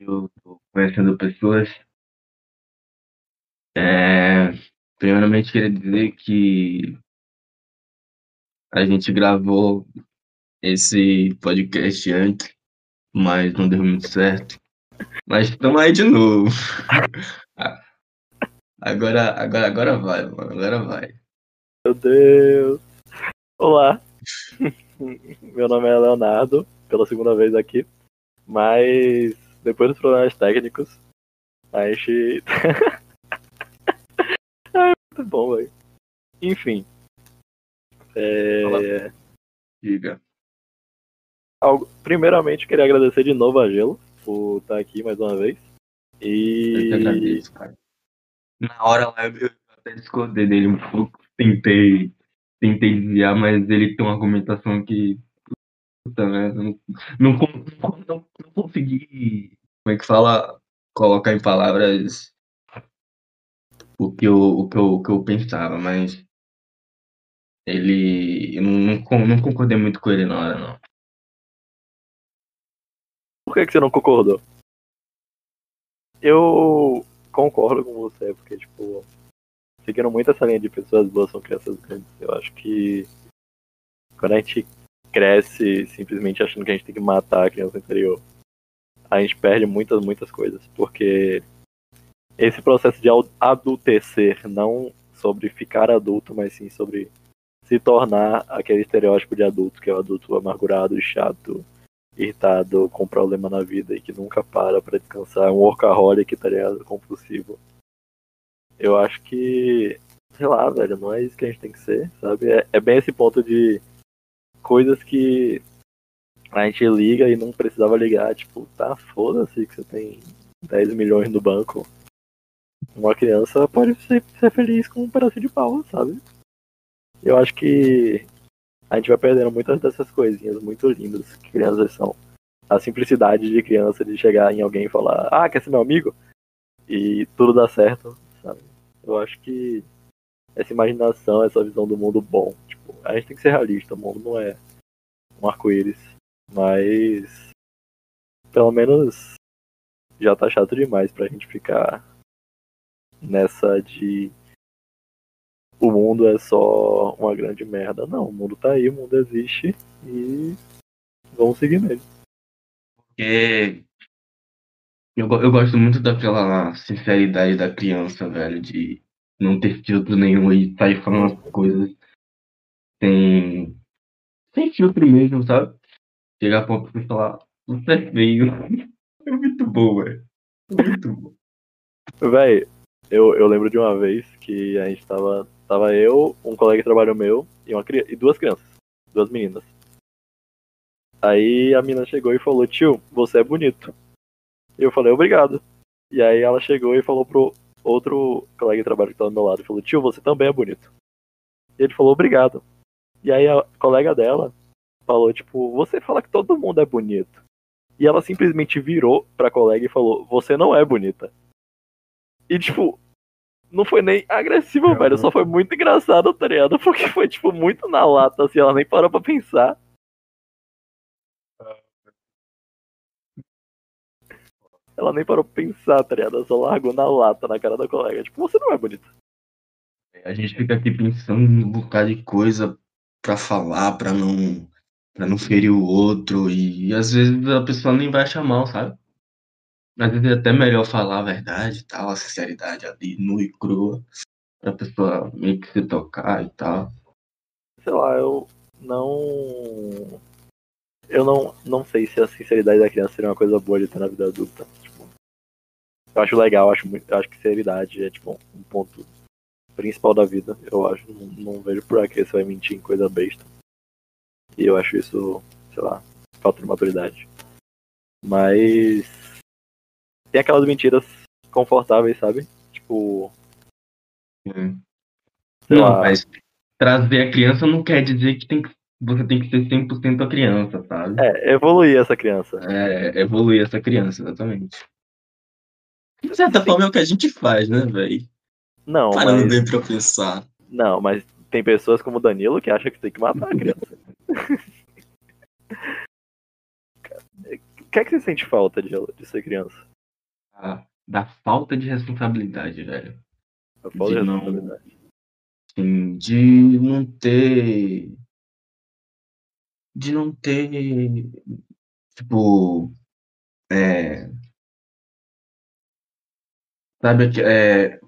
eu tô conhecendo pessoas. É, primeiramente, queria dizer que a gente gravou esse podcast antes, mas não deu muito certo. Mas estamos aí de novo. Agora, agora, agora vai, mano. Agora vai. Meu Deus. Olá. Meu nome é Leonardo, pela segunda vez aqui. Mas depois dos problemas técnicos, a gente. é muito bom, velho. Enfim. É... Diga. Algo... Primeiramente, queria agradecer de novo a Gelo por estar aqui mais uma vez. E. Eu agradeço, cara. Na hora lá eu, eu até discordei dele um pouco. Tentei, tentei desviar, mas ele tem uma argumentação que. Puta. Não, não, não, não, não consegui. Como é que fala? Colocar em palavras o que eu, o que eu, o que eu pensava, mas ele. Eu não, não, não concordei muito com ele na hora, não. Por que, que você não concordou? Eu concordo com você, porque, tipo, seguindo muito essa linha de pessoas boas são crianças grandes, eu acho que quando a gente cresce simplesmente achando que a gente tem que matar a criança interior, a gente perde muitas, muitas coisas, porque esse processo de adultecer, não sobre ficar adulto, mas sim sobre se tornar aquele estereótipo de adulto, que é o adulto amargurado, chato, irritado, com problema na vida e que nunca para pra descansar, um workaholic, tá ligado? Compulsivo. Eu acho que, sei lá, velho, não é isso que a gente tem que ser, sabe? É, é bem esse ponto de coisas que a gente liga e não precisava ligar, tipo, tá, foda-se que você tem 10 milhões no banco. Uma criança pode ser, ser feliz com um pedaço de pau, sabe? Eu acho que a gente vai perdendo muitas dessas coisinhas muito lindas que crianças são. A simplicidade de criança de chegar em alguém e falar, ah, quer ser meu amigo? E tudo dá certo, sabe? Eu acho que essa imaginação, essa visão do mundo bom, a gente tem que ser realista, o mundo não é um arco-íris, mas pelo menos já tá chato demais pra gente ficar nessa de o mundo é só uma grande merda. Não, o mundo tá aí, o mundo existe e vamos seguir nele. Porque eu, eu gosto muito daquela sinceridade da criança, velho, de não ter filtro nenhum e sair falando as coisas sem, sem filtro mesmo, sabe? Chegar pra uma pessoa e falar, você é feio. É muito bom, velho. Muito bom. Véi, eu, eu lembro de uma vez que a gente tava Tava eu, um colega de trabalho meu e, uma, e duas crianças, duas meninas. Aí a menina chegou e falou, tio, você é bonito. Eu falei, obrigado. E aí ela chegou e falou pro outro colega de trabalho que tava do meu lado, falou, tio, você também é bonito. E ele falou, obrigado. E aí a colega dela falou, tipo, você fala que todo mundo é bonito. E ela simplesmente virou pra colega e falou, você não é bonita. E tipo, não foi nem agressivo, não, velho. Não. Só foi muito engraçado, tá ligado? Porque foi, tipo, muito na lata, assim, ela nem parou pra pensar. Ela nem parou pra pensar, tá ligado? Ela só largou na lata na cara da colega. Tipo, você não é bonita. A gente fica aqui pensando em um bocado de coisa pra falar, pra não, pra não ferir o outro. E, e às vezes a pessoa nem vai achar mal, sabe? Às vezes é até melhor falar a verdade tal, a sinceridade ali, nua e crua, pra pessoa meio que se tocar e tal. Sei lá, eu não. Eu não, não sei se a sinceridade da criança seria uma coisa boa de ter na vida adulta. Tipo, eu acho legal, eu acho, muito, eu acho que sinceridade é tipo um ponto principal da vida. Eu acho, não, não vejo por que você vai mentir em coisa besta. E eu acho isso, sei lá, falta de maturidade. Mas tem aquelas mentiras confortáveis, sabe? Tipo. Hum. Não, lá. mas trazer a criança não quer dizer que, tem que você tem que ser 100% a criança, sabe? É, evoluir essa criança. É, evoluir essa criança, exatamente. De certa Sim. forma é o que a gente faz, né, velho? Não, Parando mas... bem pra pensar. Não, mas tem pessoas como o Danilo que acham que tem que matar a criança. que é que você sente falta de, de ser criança? Ah, da falta de responsabilidade, velho. A falta de De não- responsabilidade. Assim, de não ter. De não ter. Tipo. É. Sabe, é,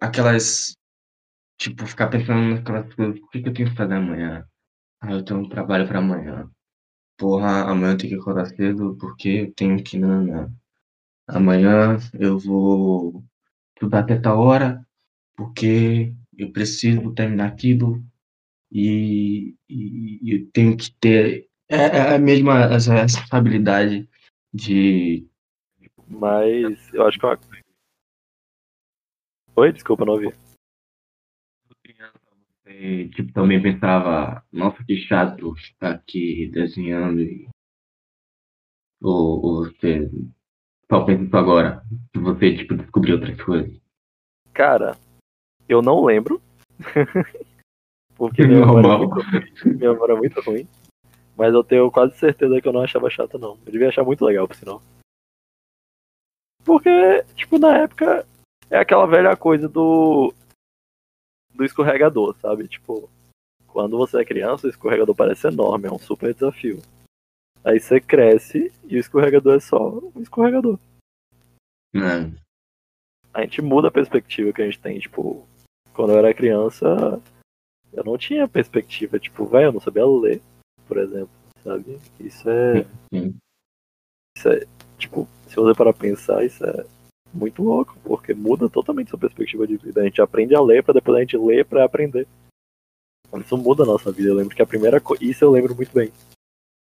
aquelas. Tipo, ficar pensando naquelas coisas. O que, que eu tenho que fazer amanhã? Ah, eu tenho um trabalho pra amanhã. Porra, amanhã eu tenho que acordar cedo porque eu tenho que. Não, não. Amanhã eu vou estudar até tal hora porque eu preciso terminar aquilo e, e- eu tenho que ter é, é a mesma essa responsabilidade de Mas eu acho que uma. Oi, desculpa, não ouvi. tipo, também pensava, nossa, que chato ficar aqui desenhando e ou, ou você só pensa isso agora, que você tipo, descobriu outras coisas. Cara, eu não lembro. Porque minha memória, é minha memória é muito ruim. Mas eu tenho quase certeza que eu não achava chato, não. Eu devia achar muito legal, por sinal. Porque, tipo, na época é aquela velha coisa do. do escorregador, sabe? Tipo, quando você é criança, o escorregador parece enorme, é um super desafio. Aí você cresce e o escorregador é só um escorregador. Né? a gente muda a perspectiva que a gente tem, tipo, quando eu era criança, eu não tinha perspectiva, tipo, velho, eu não sabia ler, por exemplo, sabe? Isso é, isso é, tipo, se você parar pra pensar, isso é muito louco, porque muda totalmente sua perspectiva de vida. A gente aprende a ler pra depois a gente ler pra aprender. Isso muda a nossa vida. Eu lembro que a primeira coisa, isso eu lembro muito bem.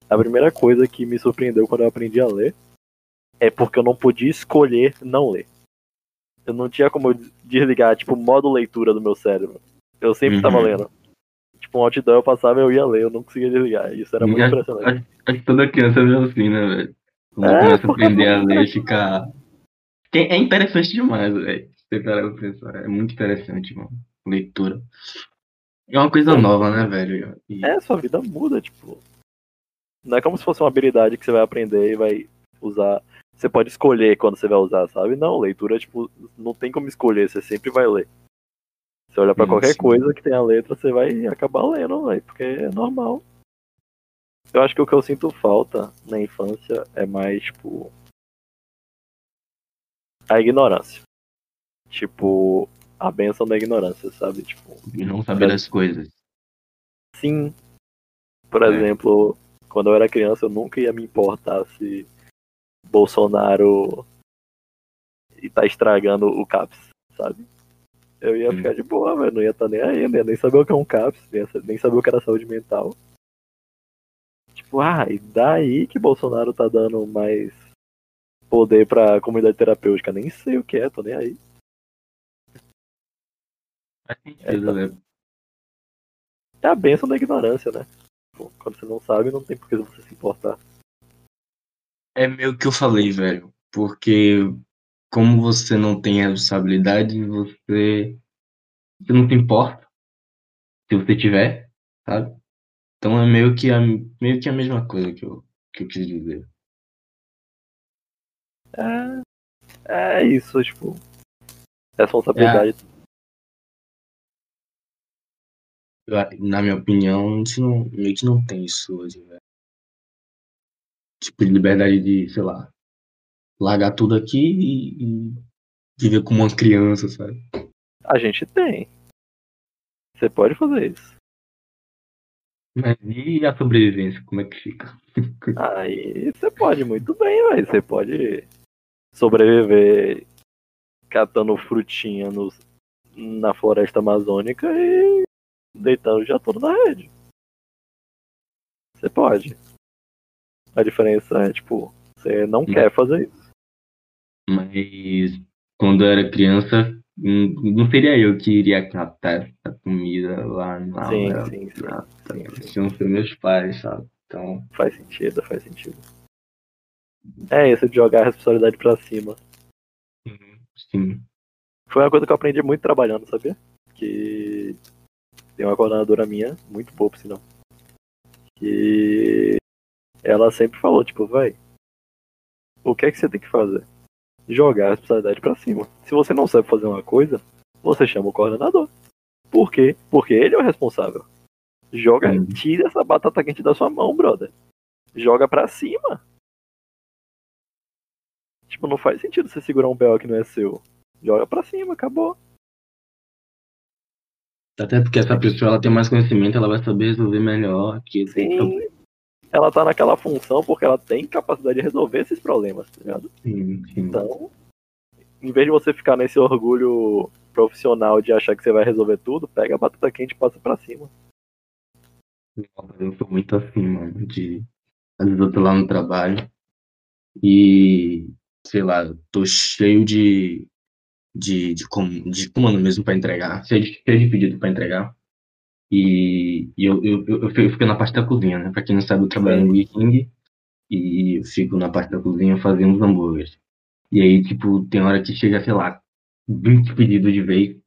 A primeira coisa que me surpreendeu quando eu aprendi a ler é porque eu não podia escolher não ler. Eu não tinha como desligar, tipo, o modo leitura do meu cérebro. Eu sempre tava Uhum. lendo. Tipo, um outdoor eu passava e eu ia ler, eu não conseguia desligar. Isso era muito Acho- impressionante. Acho, acho que toda criança é assim, né, velho? Quando É, começa a aprender é a ler, fica. É interessante demais, velho. Você parar pra pensar. É muito interessante, mano. Leitura. É uma coisa nova, né, velho? E- É, sua vida muda, tipo. Não é como se fosse uma habilidade que você vai aprender e vai usar. Você pode escolher quando você vai usar, sabe? Não, leitura, tipo, não tem como escolher, você sempre vai ler. Você olha pra Sim, qualquer sim. coisa que tenha letra, você vai acabar lendo, velho, porque é normal. Eu acho que o que eu sinto falta na infância é mais, tipo. A ignorância. Tipo, a benção da ignorância, sabe? Tipo, E não saber das coisas. Sim. Por É. exemplo, quando eu era criança, eu nunca ia me importar se Bolsonaro tá estragando o CAPS, sabe? Eu ia Sim. ficar de boa, velho. Não ia estar nem aí, ia nem saber o que é um CAPS, nem saber o que era saúde mental. Tipo, ah, e daí que Bolsonaro tá dando mais poder pra comunidade terapêutica? Nem sei o que é, tô nem aí. Faz sentido, né? É a benção da ignorância, né? Pô, quando você não sabe, não tem por que você se importar. É meio que eu falei, velho. Porque como você não tem responsabilidade, você, você não se importa se você tiver, sabe? Então é meio que a, meio que a mesma coisa que eu, que eu quis dizer. É, é isso, tipo. Responsabilidade. Eu- na minha opinião, a gente não, meio que não tem isso hoje, velho. Tipo, de liberdade de, sei lá, largar tudo aqui e, e viver como uma criança, sabe? A gente tem. Você pode fazer isso. Mas e a sobrevivência, como é que fica? Aí você pode muito bem, velho. Você pode sobreviver catando frutinha nos, na floresta amazônica e deitando já todo na rede. Você pode. A diferença é, tipo, você não quer fazer isso. Mas quando eu era criança, não seria eu que iria catar essa comida lá na sim, na- sim, sim, na- sim, sim. Tinham ser meus pais, sabe? Então, Faz sentido, faz sentido. É isso de jogar a responsabilidade pra cima. sim. Foi uma coisa que eu aprendi muito trabalhando, sabia? Que tem uma coordenadora minha, muito boa por sinal. Que ela sempre falou, tipo, vai, o que é que você tem que fazer? Jogar a responsabilidade pra cima. Se você não sabe fazer uma coisa, você chama o coordenador. Por quê? Porque ele é o responsável. Joga, Hum. tira essa batata quente da sua mão, brother. Joga pra cima. Tipo, não faz sentido você segurar um BO que não é seu. Joga pra cima, acabou. Até porque essa pessoa ela tem mais conhecimento, ela vai saber resolver melhor. Que Sim. Ela tá naquela função porque ela tem capacidade de resolver esses problemas, tá ligado? Sim, sim. Então, em vez de você ficar nesse orgulho profissional de achar que você vai resolver tudo, pega a batata quente e passa pra cima. Eu sou muito assim, mano, de. Às vezes eu tô lá no trabalho e, sei lá, tô cheio de. de, de, com, de comando mesmo pra entregar, cheio de, cheio de pedido pra entregar. E, e eu, eu, eu, eu fico- na parte da cozinha, né? Pra quem não sabe, eu trabalho no King e eu fico na parte da cozinha fazendo os hambúrgueres. E aí, tipo, tem hora que chega, sei lá, 20 pedidos de vez.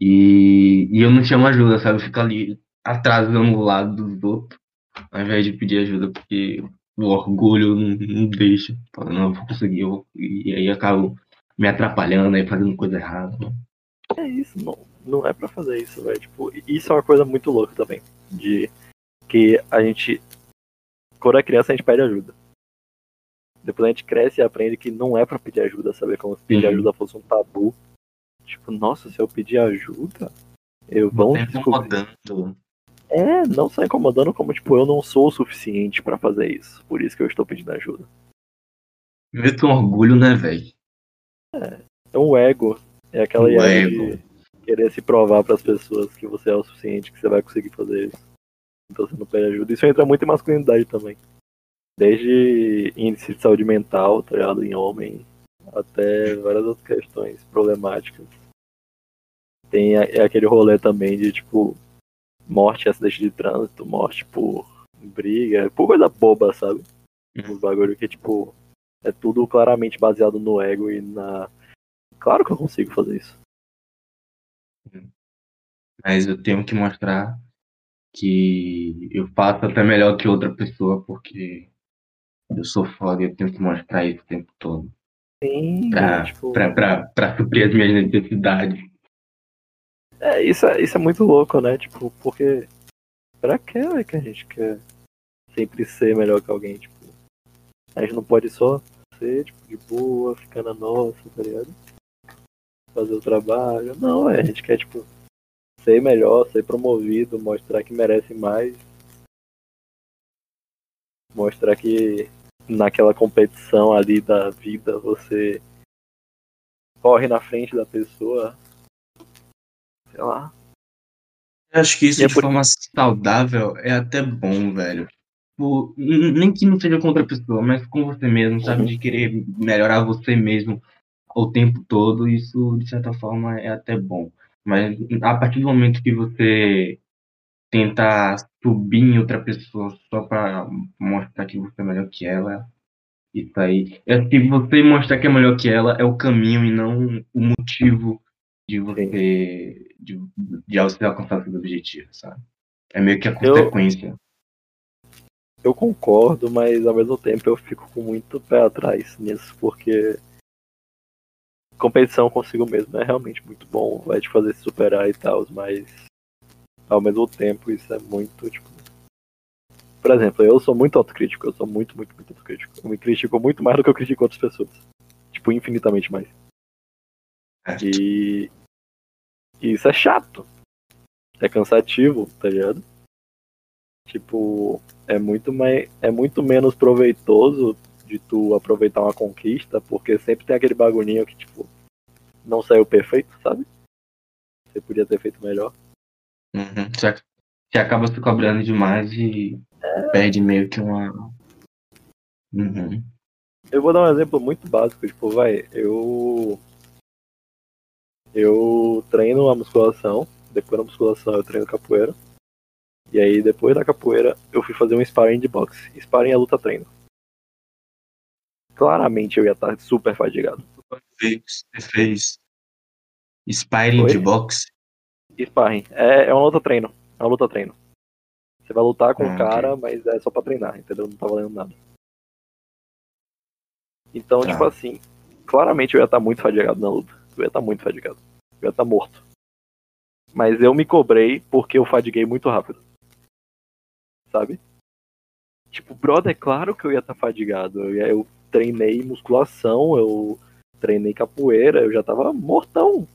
E, e eu não chamo ajuda, sabe? Eu fico ali atrasando o lado dos outros, ao invés de pedir ajuda, porque o orgulho não, deixa. Fala, não, eu vou conseguir. Eu, vou- e aí eu acabo me atrapalhando aí, fazendo coisa errada. né? É isso, não, não é pra fazer isso, velho. Tipo, isso é uma coisa muito louca também. De que a gente. Quando é criança, a gente pede ajuda. Depois a gente cresce e aprende que não é pra pedir ajuda, sabe? Como se pedir Uhum. ajuda fosse um tabu. Tipo, nossa, se eu pedir ajuda, eu Tá incomodando. É, não só incomodando, como tipo, eu não sou o suficiente pra fazer isso. Por isso que eu estou pedindo ajuda. Vê que um orgulho, né, velho? É um ego. É aquela ideia ego. de querer se provar pras pessoas que você é o suficiente, que você vai conseguir fazer isso. Então você não pede ajuda. Isso entra muito em masculinidade também. Desde índice de saúde mental, tá ligado? Em homem, até várias outras questões problemáticas. Tem é aquele rolê também de tipo morte em acidente de trânsito, morte por briga, por coisa boba, sabe? Uhum. Uns bagulho que, tipo, é tudo claramente baseado no ego e na. Claro que eu consigo fazer isso. Mas eu tenho que mostrar que eu faço até melhor que outra pessoa, porque eu sou foda e eu tenho que mostrar isso o tempo todo. Sim, Pra, tipo. pra, pra, pra suprir as minhas necessidades. É, isso, é, isso é muito louco, né? Tipo, porque. Pra que é que a gente quer sempre ser melhor que alguém? Tipo, a gente não pode só ser, tipo, de boa, ficar na nossa, tá ligado? Fazer o trabalho. Não, é, a gente quer, tipo, ser melhor, ser promovido, mostrar que merece mais. Mostrar que naquela competição ali da vida você corre na frente da pessoa. Sei lá. Eu acho que isso é de por- forma saudável é até bom, velho. Tipo, nem que não seja com outra pessoa, mas com você mesmo, sabe? Uhum. De querer melhorar você mesmo o tempo todo, isso de certa forma é até bom. Mas a partir do momento que você tenta subir em outra pessoa só pra mostrar que você é melhor que ela, isso aí. É que você mostrar que é melhor que ela é o caminho e não o motivo de você de, de você alcançar seus objetivos, sabe? É meio que a Eu- consequência. Eu concordo, mas ao mesmo tempo eu fico com muito pé atrás nisso, porque competição consigo mesmo é realmente muito bom, vai te fazer se superar e tal, mas ao mesmo tempo isso é muito, tipo. Por exemplo, eu sou muito autocrítico, eu sou muito, muito, muito autocrítico. Eu me critico muito mais do que eu critico outras pessoas. Tipo, infinitamente mais. E, e isso é chato. É cansativo, tá ligado? Tipo, é muito mais. É muito menos proveitoso de tu aproveitar uma conquista, porque sempre tem aquele bagulhinho que, tipo, não saiu perfeito, sabe? Você podia ter feito melhor. Uhum. Você, ac- você acaba se cobrando demais e perde meio que uma. Uhum. Eu vou dar um exemplo muito básico, tipo, vai, eu. Eu treino a musculação, depois da musculação eu treino capoeira. E aí depois da capoeira eu fui fazer um sparring de boxe. Sparring é luta treino. Claramente eu ia estar super fadigado. Você fez sparring Oi? de boxe? Sparring é, é uma luta treino. É uma luta treino. Você vai lutar com Ah, o cara, mas é só pra treinar, entendeu? Não tá valendo nada. Então, Tá. tipo assim, claramente eu ia estar muito fadigado na luta. Eu ia estar muito fadigado. Eu ia estar morto. Mas eu me cobrei porque eu fadiguei muito rápido. Sabe? Tipo, brother, é claro que eu ia estar fadigado. Eu, eu treinei musculação, eu treinei capoeira, eu já tava mortão.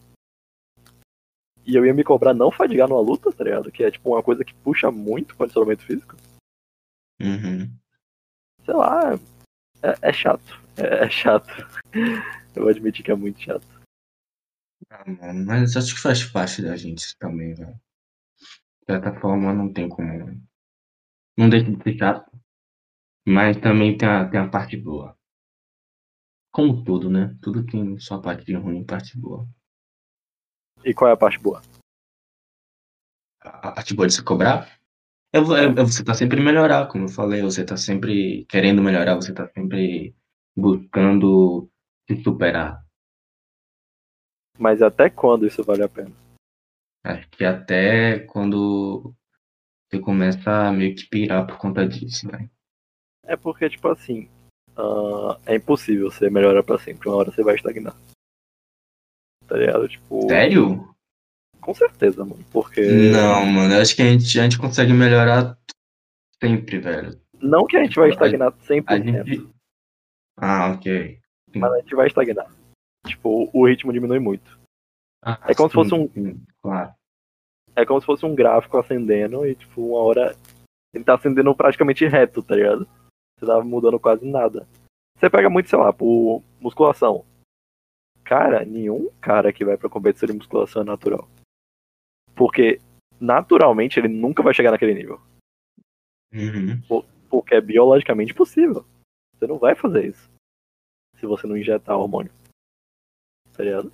E eu ia me cobrar não fadigar numa luta, tá ligado? Que é tipo uma coisa que puxa muito o condicionamento físico. Uhum. Sei lá, é, é chato. É, é chato. Eu vou admitir que é muito chato. Ah, mano, mas acho que faz parte da gente também, velho. De certa forma, não tem como. Não deixa de ser chato. Mas também tem a, tem a parte boa. Como tudo, né? Tudo tem sua parte de ruim e parte boa. E qual é a parte boa? A a parte boa de se cobrar é, vo- é- é você tá sempre melhorar, como eu falei. Você tá sempre querendo melhorar, você tá sempre buscando se superar. Mas até quando isso vale a pena? Acho que até quando você começa a meio que pirar por conta disso, né? É porque, tipo assim, ah, é impossível você melhorar pra sempre. Uma hora você vai estagnar. Tá ligado? Tipo, Sério? com certeza, mano. Porque. Não, mano, eu acho que a gente, a gente consegue melhorar sempre, velho. Não que a gente vai estagnar A 100%, gente. Ah, ok. mas a gente vai estagnar. Tipo, o ritmo diminui muito. Ah, É como se fosse sim, um- sim, Claro. É como se fosse um gráfico acendendo e, tipo, uma hora ele tá acendendo praticamente reto, tá ligado? Você tava mudando quase nada. Você pega muito, sei lá, por musculação. Cara, nenhum cara que vai pra competição de musculação é natural. Porque, naturalmente, ele nunca vai chegar naquele nível. Uhum. Porque é biologicamente possível. Você não vai fazer isso. Se você não injetar hormônio. Tá ligado?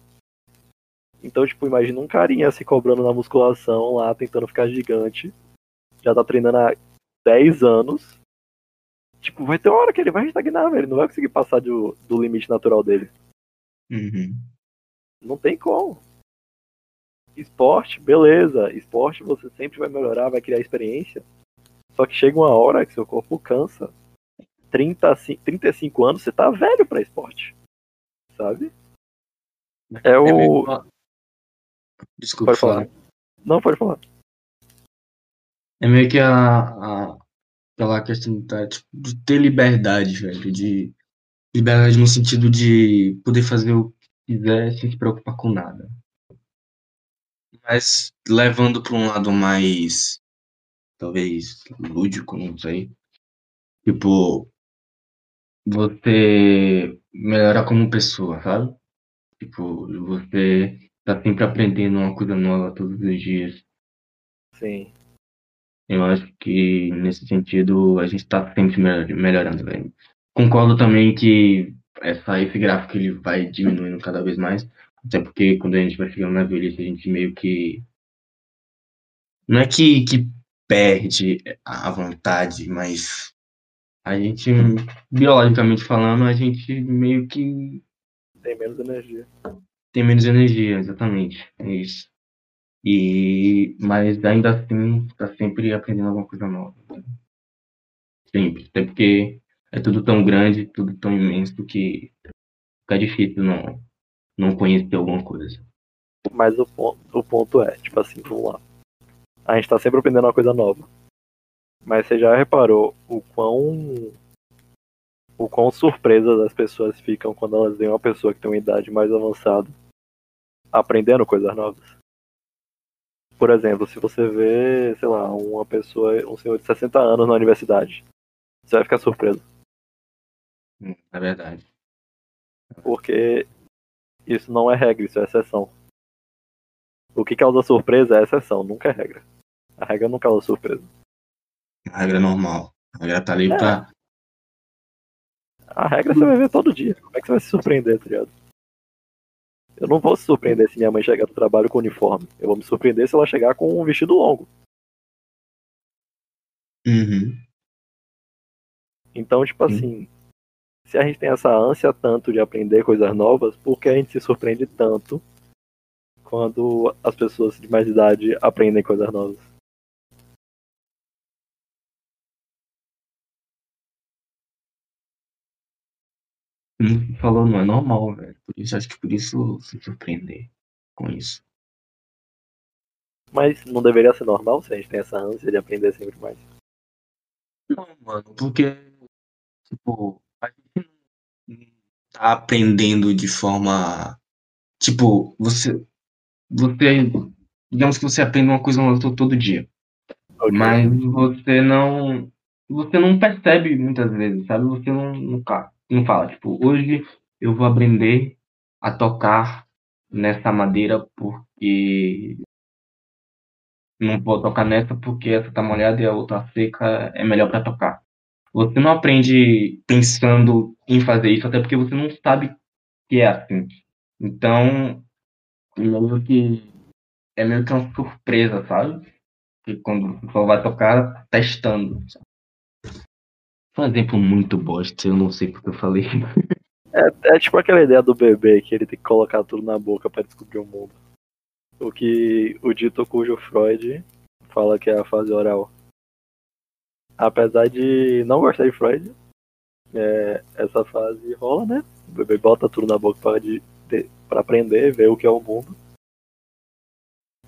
Então, tipo, imagina um carinha se cobrando na musculação lá, tentando ficar gigante. Já tá treinando há 10 anos. Tipo, vai ter uma hora que ele vai estagnar, velho. Ele não vai conseguir passar do, do limite natural dele. Uhum. Não tem como. Esporte, beleza. Esporte você sempre vai melhorar, vai criar experiência. Só que chega uma hora que seu corpo cansa. 30, ci- 35 anos, você tá velho pra esporte. Sabe? É o. meio- Desculpa Pode falar. Não, pode falar. É meio que a, a- aquela questão da, tipo, de ter liberdade, velho. De liberdade no sentido de poder fazer o que quiser sem se preocupar com nada. Mas levando para um lado mais, talvez, lúdico, não sei. Tipo, você melhorar como pessoa, sabe? Tipo, você tá sempre aprendendo uma coisa nova todos os dias. Sim. Eu acho que nesse sentido a gente tá sempre melhor- melhorando, velho. Concordo também que essa, esse gráfico ele vai diminuindo cada vez mais, até porque quando a gente vai chegando na velhice a gente meio que não é que, que perde a vontade, mas a gente biologicamente falando a gente meio que Tem menos energia. tem menos energia, exatamente, é isso. E mas ainda assim tá sempre aprendendo alguma coisa nova. né? Sempre, até porque é tudo tão grande, tudo tão imenso que fica difícil não não conhecer alguma coisa. Mas o ponto, o ponto é, tipo assim, vamos lá. A gente tá sempre aprendendo uma coisa nova. Mas você já reparou o quão. O quão surpresas as pessoas ficam quando elas veem uma pessoa que tem uma idade mais avançada aprendendo coisas novas? Por exemplo, se você vê, sei lá, uma pessoa, um senhor de 60 anos na universidade, você vai ficar surpreso. Hum, É verdade. Porque isso não é regra, isso é exceção. O que causa surpresa é exceção, nunca é regra. A regra não causa surpresa. A regra é normal. A regra tá ali É. pra. A regra você vai ver todo dia. Como é que você vai se surpreender, tá ligado? Eu não vou se surpreender se minha mãe chegar do trabalho com uniforme. Eu vou me surpreender se ela chegar com um vestido longo. Uhum. Então, tipo Sim. assim, se a gente tem essa ânsia tanto de aprender coisas novas, por que a gente se surpreende tanto quando as pessoas de mais idade aprendem coisas novas? Você falou, não é normal, velho. Por isso, acho que por isso se surpreender com isso. Mas não deveria ser normal se a gente tem essa ânsia de aprender sempre mais. Não, mano, porque, tipo, a gente não tá aprendendo de forma. Tipo, você. Você. Digamos que você aprende uma coisa nova todo, dia. Ok. Mas você não. Você não percebe muitas vezes, sabe? Você não, não, ca- não fala, tipo, hoje eu vou aprender a tocar nessa madeira porque. Não vou tocar nessa porque essa tá molhada e a outra seca é melhor para tocar. Você não aprende pensando em fazer isso, até porque você não sabe que é assim. Então, meio que é meio que uma surpresa, sabe? Que quando você vai tocar testando. sabe? Foi um exemplo muito bosta, eu não sei porque eu falei. É, é tipo aquela ideia do bebê que ele tem que colocar tudo na boca pra descobrir o mundo. O que o dito cujo Freud fala que é a fase oral. Apesar de não gostar de Freud, é, essa fase rola, né? O bebê bota tudo na boca de- pra aprender, ver o que é o mundo.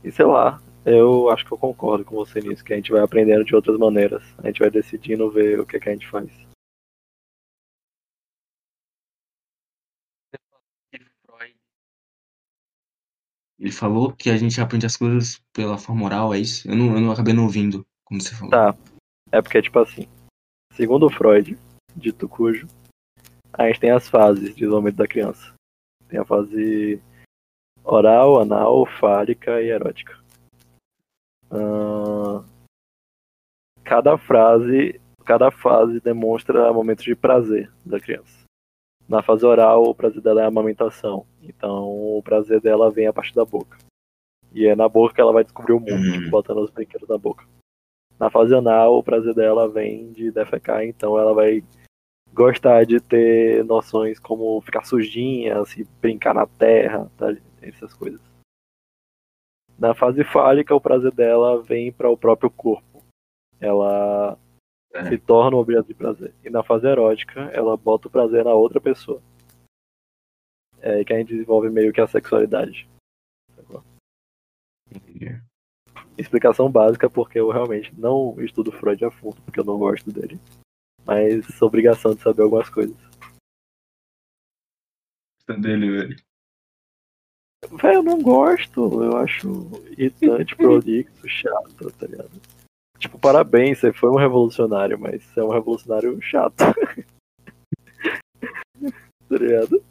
E sei lá, eu acho que eu concordo com você nisso, que a gente vai aprendendo de outras maneiras. A gente vai decidindo ver o que, é que a gente faz. Ele falou que a gente aprende as coisas pela forma oral, é isso? Eu não, eu não acabei não ouvindo, como você falou. Tá. É porque, tipo assim, segundo Freud, dito cujo, a gente tem as fases de desenvolvimento da criança. Tem a fase oral, anal, fálica e erótica. Ahn, cada frase, cada fase demonstra momentos de prazer da criança. Na fase oral, o prazer dela é a amamentação. Então, o prazer dela vem a partir da boca. E é na boca que ela vai descobrir o mundo, Hum. tipo, botando os brinquedos na boca. Na fase anal, o prazer dela vem de defecar, então ela vai gostar de ter noções como ficar sujinha, se brincar na terra, tá? essas coisas. Na fase fálica, o prazer dela vem para o próprio corpo. Ela É. se torna um objeto de prazer. E na fase erótica, ela bota o prazer na outra pessoa. É que a gente desenvolve meio que a sexualidade. Entendi. Explicação básica, porque eu realmente não estudo Freud a fundo, porque eu não gosto dele. Mas obrigação de saber algumas coisas. dele, velho. Velho, eu não gosto. Eu acho irritante, prolixo, chato, tá ligado? Tipo, parabéns, você foi um revolucionário, mas você é um revolucionário chato. tá ligado?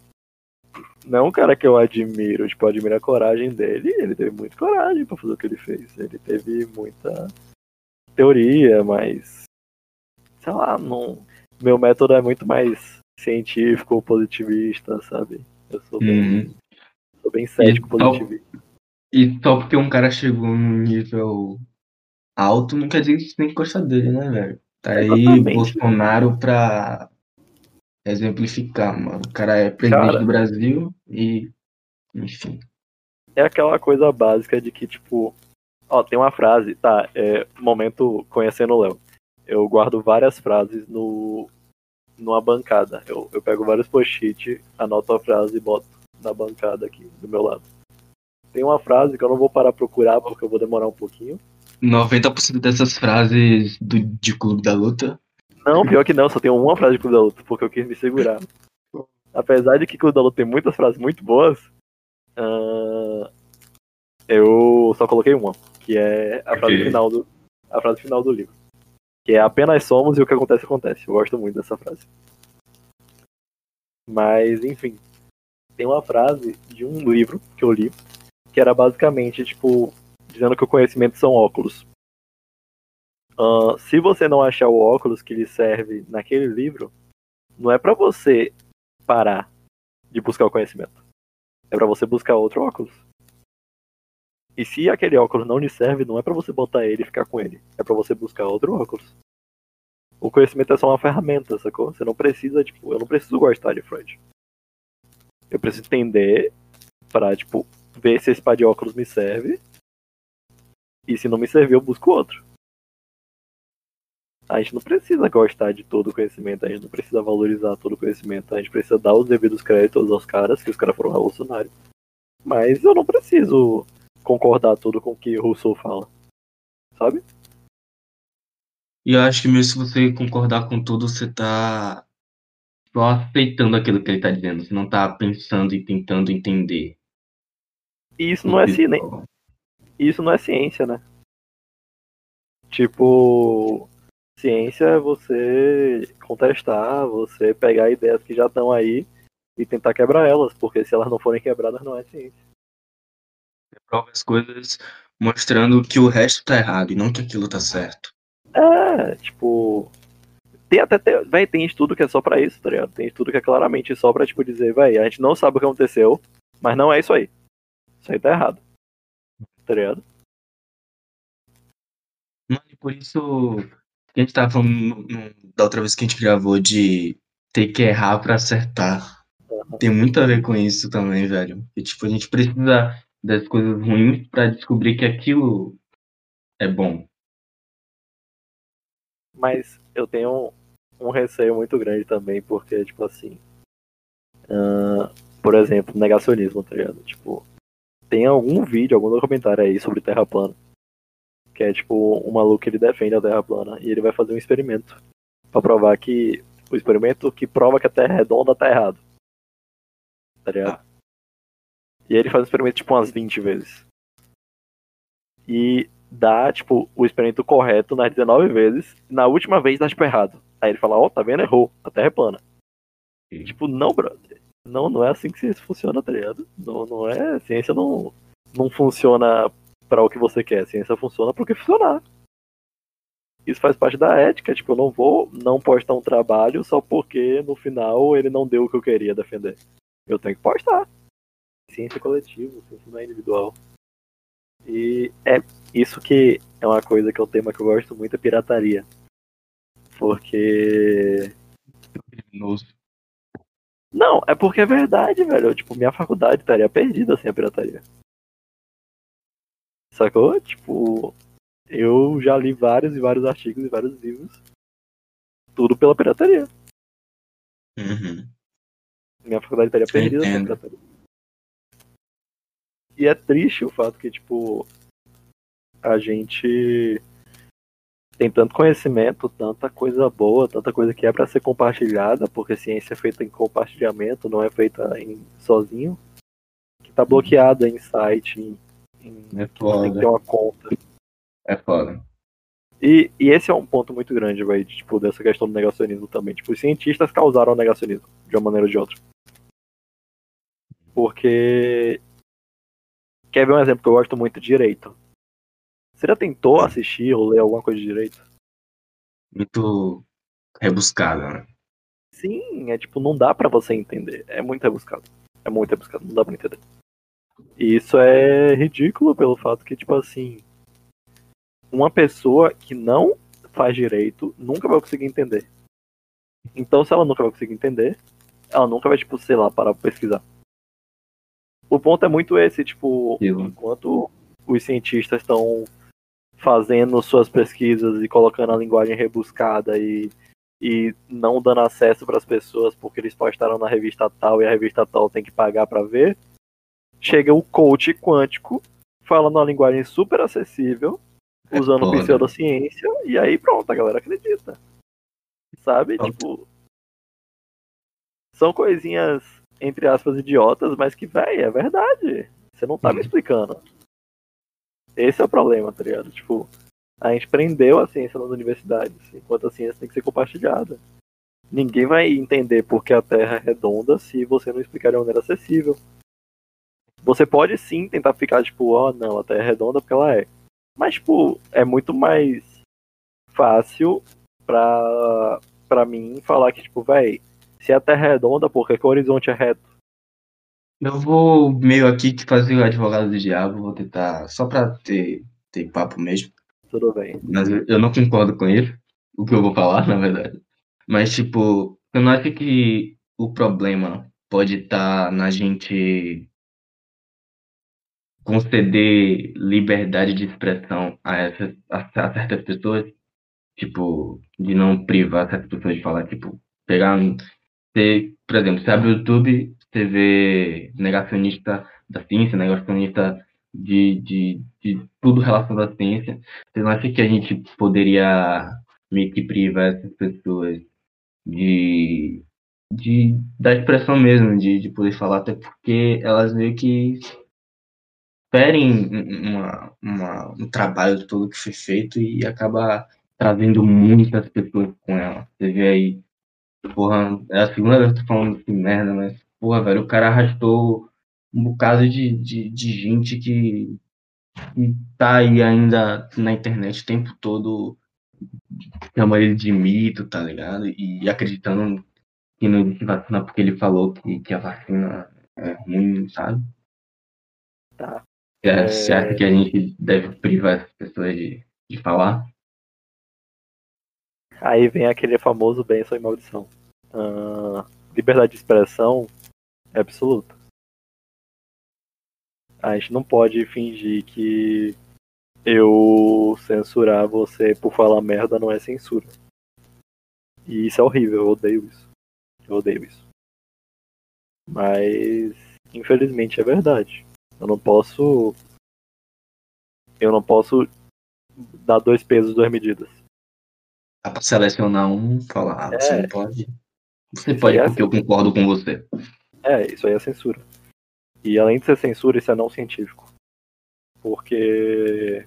Não é um cara que eu admiro, tipo, admiro a coragem dele. Ele teve muita coragem pra fazer o que ele fez. Ele teve muita teoria, mas. Sei lá, não. Meu método é muito mais científico, positivista, sabe? Eu sou bem, Uhum. Sou bem cético, Então- positivista. E só porque um cara chegou num nível alto, não quer dizer que a gente tem que gostar dele, né, velho? Tá aí Exatamente. Bolsonaro pra exemplificar, mano. O cara é presidente Cara. do Brasil e. Enfim. é aquela coisa básica de que, tipo, ó, tem uma frase, tá, é, momento conhecendo o Léo. Eu guardo várias frases no numa bancada. Eu, eu pego vários post-it, anoto a frase e boto na bancada aqui do meu lado. Tem uma frase que eu não vou parar procurar porque eu vou demorar um pouquinho. 90% dessas frases do, de Clube da Luta. Não, pior que não, só tenho uma frase de Clube da Luta, porque eu quis me segurar. Apesar de que Clube da Luta tem muitas frases muito boas, ah, eu só coloquei uma, que é a frase Ok. final do a frase final do livro. Que é apenas somos e o que acontece acontece. Eu gosto muito dessa frase. Mas, enfim, tem uma frase de um livro que eu li, que era basicamente, tipo, dizendo que o conhecimento são óculos. Ah, se você não achar o óculos que lhe serve naquele livro, não é pra você parar de buscar o conhecimento. É pra você buscar outro óculos. E se aquele óculos não lhe serve, não é pra você botar ele e ficar com ele. É pra você buscar outro óculos. O conhecimento é só uma ferramenta, sacou? Você não precisa, tipo, eu não preciso gostar de Freud. Eu preciso entender pra, tipo, ver se esse par de óculos me serve. E se não me servir, eu busco outro. A gente não precisa gostar de todo o conhecimento, a gente não precisa valorizar todo o conhecimento, a gente precisa dar os devidos créditos aos caras, que os caras foram revolucionários. Mas eu não preciso concordar tudo com o que Rousseau fala. Sabe? E eu acho que mesmo se você concordar com tudo, você tá só aceitando aquilo que ele tá dizendo. Você não tá pensando e tentando entender. E isso não é ci- nem- isso não é ciência, né? Tipo, ciência é você contestar, você pegar ideias que já estão aí e tentar quebrar elas, porque se elas não forem quebradas, não é ciência. Você prova as coisas mostrando que o resto tá errado e não que aquilo tá certo. É, tipo. Tem até. Tem, véi, tem estudo que é só pra isso, tá ligado? Tem estudo que é claramente só pra, tipo, dizer, véi, a gente não sabe o que aconteceu, mas não é isso aí. Isso aí tá errado. Tá ligado? Mano, e por isso que a gente tava falando da outra vez que a gente gravou de ter que errar pra acertar. Tem muito a ver com isso também, velho. E, tipo, a gente precisa das coisas ruins pra descobrir que aquilo é bom. Mas eu tenho um, receio muito grande também, porque, tipo assim. ah, por exemplo, negacionismo, tá ligado? Tipo, tem algum vídeo, algum documentário aí sobre Terra plana. Que é tipo, um maluco ele defende a Terra plana e ele vai fazer um experimento. Pra provar que. O experimento que prova que a Terra é redonda tá errado. Tá ligado? E ele faz o experimento tipo umas 20 vezes. E dá, tipo, o experimento correto nas 19 vezes. Na última vez dá, tipo, errado. Aí ele fala, ó, tá vendo? Errou. A Terra é plana. Sim. Tipo, não, brother. Não, não é assim que ciência funciona, tá ligado? Não, não é. Ciência não, não funciona pra o que você quer. Ciência funciona pro que funcionar. Isso faz parte da ética. Tipo, eu não vou não postar um trabalho só porque no final ele não deu o que eu queria defender. Eu tenho que postar. Ciência é coletiva, ciência não é individual. E é isso que é uma coisa que é um tema que eu gosto muito, é pirataria. Porque. Criminoso. Não, é porque é verdade, velho. Tipo, minha faculdade estaria perdida sem a pirataria. Sacou? Tipo, eu já li vários e vários artigos e vários livros. Tudo pela pirataria. Uhum. Minha faculdade estaria perdida sem a pirataria. E é triste o fato que, tipo, a gente tem tanto conhecimento, tanta coisa boa, tanta coisa que é pra ser compartilhada, porque ciência é feita em compartilhamento, não é feita em sozinho, que tá bloqueada em site, em, em É você tem que ter foda. uma conta. É foda. E, e esse é um ponto muito grande, velho, de, tipo, dessa questão do negacionismo também. Tipo, os cientistas causaram o negacionismo, de uma maneira ou de outra. Porque. Quer ver um exemplo que eu gosto muito? Direito. Você já tentou assistir ou ler alguma coisa de direito? Muito rebuscada, né? Sim, é tipo, não dá pra você entender. É muito rebuscado. É muito rebuscado, não dá pra entender. E isso é ridículo pelo fato que, tipo assim, uma pessoa que não faz direito nunca vai conseguir entender. Então, se ela nunca vai conseguir entender, ela nunca vai, tipo, sei lá, parar pra pesquisar. O ponto é muito esse, tipo, enquanto os cientistas estão fazendo suas pesquisas e colocando a linguagem rebuscada e, e não dando acesso para as pessoas porque eles postaram na revista tal e a revista tal tem que pagar para ver, chega o coach quântico falando uma linguagem super acessível, É usando foda. pseudociência, e aí pronto, a galera acredita. Sabe? Foda. Tipo. São coisinhas, entre aspas, idiotas, mas que, véi, é verdade. Você não tá me Uhum. explicando. Esse é o problema, tá ligado? Tipo, a gente prendeu a ciência nas universidades, enquanto a ciência tem que ser compartilhada. Ninguém vai entender porque a Terra é redonda se você não explicar de maneira acessível. Você pode sim tentar ficar tipo, ó, não, a Terra é redonda porque ela é. Mas, tipo, é muito mais fácil pra, pra mim falar que, tipo, véi, se a Terra é redonda, por que o horizonte é reto? Eu vou meio aqui que fazer o advogado do diabo, vou tentar, só pra ter, ter papo mesmo. Tudo bem. Mas eu eu não concordo com ele, o que eu vou falar, na verdade. Mas, tipo, eu não acho que o problema pode estar na gente conceder liberdade de expressão a, essas, a, a certas pessoas tipo, de não privar certas pessoas de falar, tipo, pegar. Você, por exemplo, você abre o YouTube, vê negacionista da ciência, negacionista de, de, de tudo relacionado à ciência. Você não acha que a gente poderia meio que privar essas pessoas de, de da expressão mesmo, de, de poder falar, até porque elas meio que esperem uma, uma, um trabalho todo que foi feito e acaba trazendo muitas pessoas com ela. Você vê aí, porra, é a segunda vez que eu tô falando assim, merda, mas, porra, velho, o cara arrastou um bocado de, de, de gente que, que tá aí ainda na internet o tempo todo chama ele de mito, tá ligado? E acreditando que não existe vacina porque ele falou que, que a vacina é ruim, sabe? Tá. É... Você acha que a gente deve privar as pessoas de, de falar? Aí vem aquele famoso benção e maldição. Uh, liberdade de expressão é absoluta. A gente não pode fingir que eu censurar você por falar merda não é censura. E isso é horrível, eu odeio isso. Eu odeio isso. Mas infelizmente é verdade. Eu não posso. Eu não posso dar dois pesos, duas medidas. Dá pra selecionar um falar, ah, você é. não pode. Você pode é porque eu concordo com você. É, isso aí é censura. E além de ser censura, isso é não científico. Porque.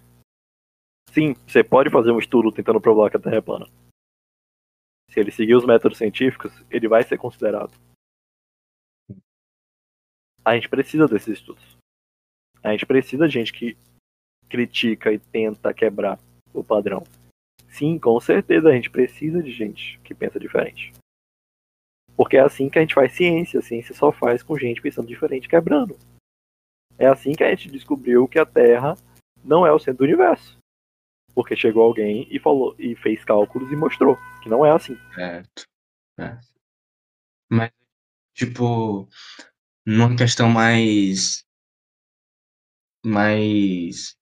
Sim, você pode fazer um estudo tentando provar que a Terra é plana. Se ele seguir os métodos científicos, ele vai ser considerado. A gente precisa desses estudos. A gente precisa de gente que critica e tenta quebrar o padrão. Sim, com certeza a gente precisa de gente que pensa diferente. Porque é assim que a gente faz ciência. A ciência só faz com gente pensando diferente, quebrando. É assim que a gente descobriu que a Terra não é o centro do universo. Porque chegou alguém e falou e fez cálculos e mostrou que não é assim. Certo. Mas, tipo, numa questão mais. mais.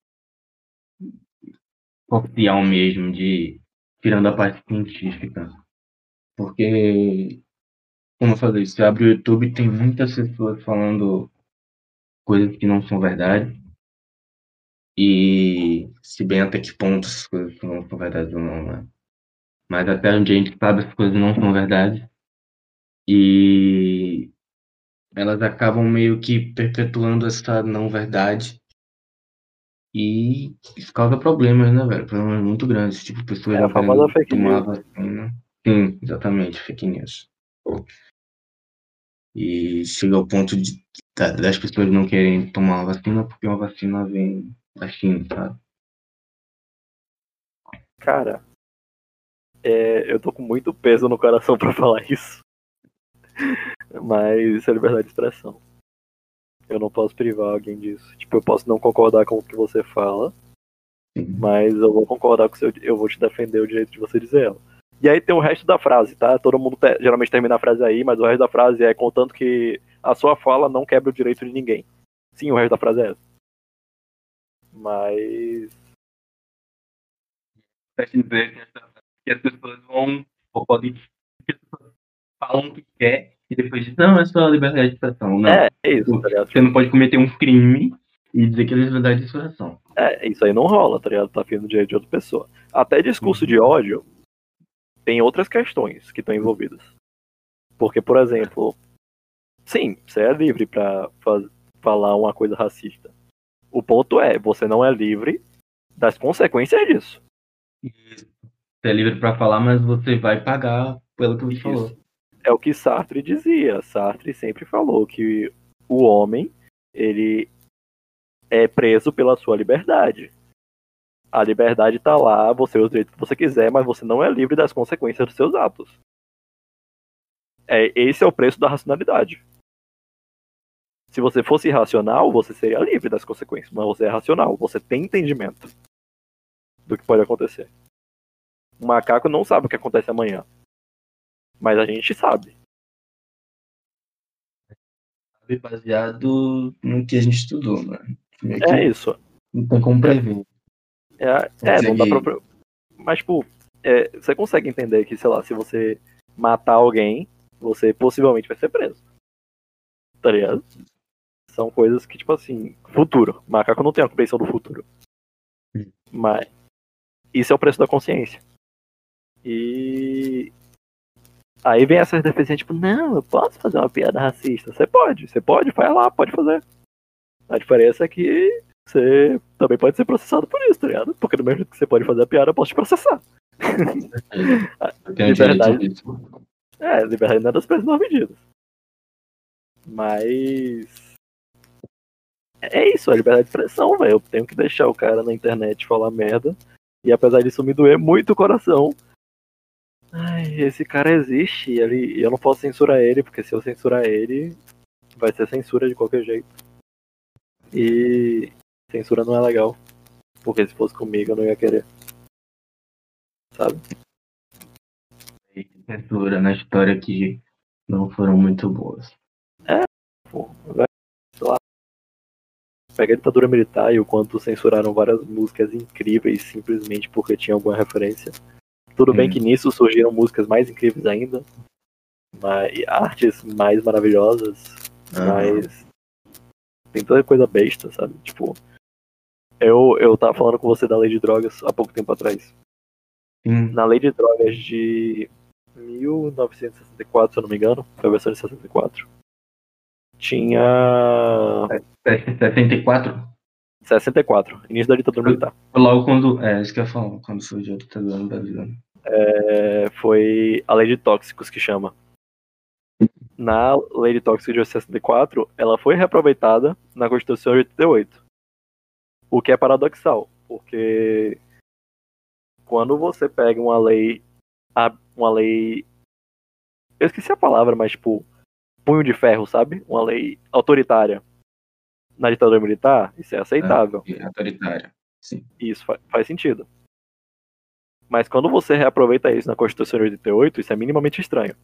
oficial mesmo, de. tirando a parte científica. Porque, como eu falei, você abre o YouTube tem muitas pessoas falando coisas que não são verdade. E se bem até que ponto essas coisas não são verdade ou não, né? Mas até onde a gente sabe as coisas não são verdade. E elas acabam meio que perpetuando essa não verdade. E isso causa problemas, né, velho? Problemas muito grandes. Tipo, pessoas é a famosa fake news. Vacina. Sim, exatamente, fake news. E chega ao ponto de das pessoas não querem tomar uma vacina porque uma vacina vem da China, sabe? Cara, é, eu tô com muito peso no coração para falar isso. Mas isso é liberdade de expressão. Eu não posso privar alguém disso. Tipo, eu posso não concordar com o que você fala, mas eu vou concordar com o seu. Eu vou te defender o direito de você dizer ela. E aí tem o resto da frase, tá? Todo mundo te, geralmente termina a frase aí, mas o resto da frase é contanto que a sua fala não quebra o direito de ninguém. Sim, o resto da frase é essa. Mas. dizer que as pessoas vão. Ou podem. Falam o que quer e depois dizem, não, é só liberdade de expressão. Não. É, é isso, tá ligado? Você não pode cometer um crime e dizer que é liberdade de expressão. É, isso aí não rola, tá ligado? Tá vindo direito de outra pessoa. Até discurso uhum. de ódio tem outras questões que estão envolvidas. Porque, por exemplo, sim, você é livre para falar uma coisa racista. O ponto é, você não é livre das consequências disso. Você é livre para falar, mas você vai pagar pelo que você Isso. falou. É o que Sartre dizia. Sartre sempre falou que o homem, ele é preso pela sua liberdade. A liberdade está lá, você usa o direito que você quiser, mas você não é livre das consequências dos seus atos. É, esse é o preço da racionalidade. Se você fosse irracional, você seria livre das consequências, mas você é racional, você tem entendimento do que pode acontecer. O macaco não sabe o que acontece amanhã, mas a gente sabe. Baseado no que a gente estudou, mano. Né? É, é isso. Não tem como prever. É, é não dá pra. Mas, tipo, é, você consegue entender que, sei lá, se você matar alguém, você possivelmente vai ser preso. Tá ligado? São coisas que, tipo assim, futuro. Macaco não tem a compreensão do futuro. Mas isso é o preço da consciência. E aí vem essas defesas, tipo, não, eu posso fazer uma piada racista. Você pode, você pode, vai lá, pode fazer. A diferença é que você também pode ser processado por isso, tá ligado? Porque do mesmo jeito que você pode fazer a piada, eu posso te processar. liberdade. É, liberdade não é das presas medidas. Mas. É isso, é liberdade de expressão, velho. Eu tenho que deixar o cara na internet falar merda. E apesar disso me doer muito o coração. Ai, esse cara existe e ele, eu não posso censurar ele, porque se eu censurar ele, vai ser censura de qualquer jeito. E censura não é legal. Porque se fosse comigo eu não ia querer. Sabe? Censura na história que não foram muito boas. É, pô, sei lá. Pega a ditadura militar e o quanto censuraram várias músicas incríveis simplesmente porque tinha alguma referência. Tudo hum. bem que nisso surgiram músicas mais incríveis ainda, mas, artes mais maravilhosas, uhum. mas tem toda coisa besta, sabe? Tipo, eu, eu tava falando com você da lei de drogas há pouco tempo atrás. Hum. Na lei de drogas de 1964, se eu não me engano, foi a versão de 64. Tinha. 64? 64, início da ditadura militar. Logo quando. É, isso que eu ia falar, quando surgiu a ditadura no Brasil. É, foi a lei de tóxicos que chama. Na lei de tóxicos de 64, ela foi reaproveitada na Constituição de 88. O que é paradoxal, porque quando você pega uma lei. Uma lei. Eu esqueci a palavra, mas tipo. Punho de ferro, sabe? Uma lei autoritária na ditadura militar, isso é aceitável. É, autoritária, sim. Isso faz, faz sentido. Mas quando você reaproveita isso na Constituição de 88, isso é minimamente estranho.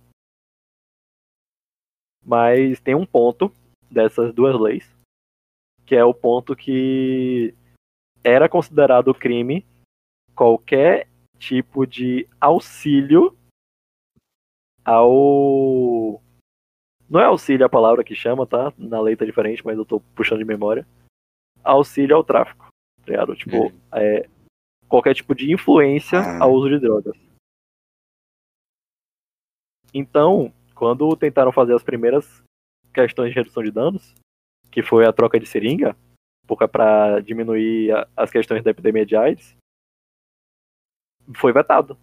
Mas tem um ponto dessas duas leis, que é o ponto que era considerado crime qualquer tipo de auxílio ao não é auxílio a palavra que chama, tá? Na lei tá diferente, mas eu tô puxando de memória. Auxílio ao tráfico. Tá? Tipo, hum. é, qualquer tipo de influência ah. ao uso de drogas. Então, quando tentaram fazer as primeiras questões de redução de danos, que foi a troca de seringa, para diminuir a, as questões da epidemia de AIDS, foi vetado.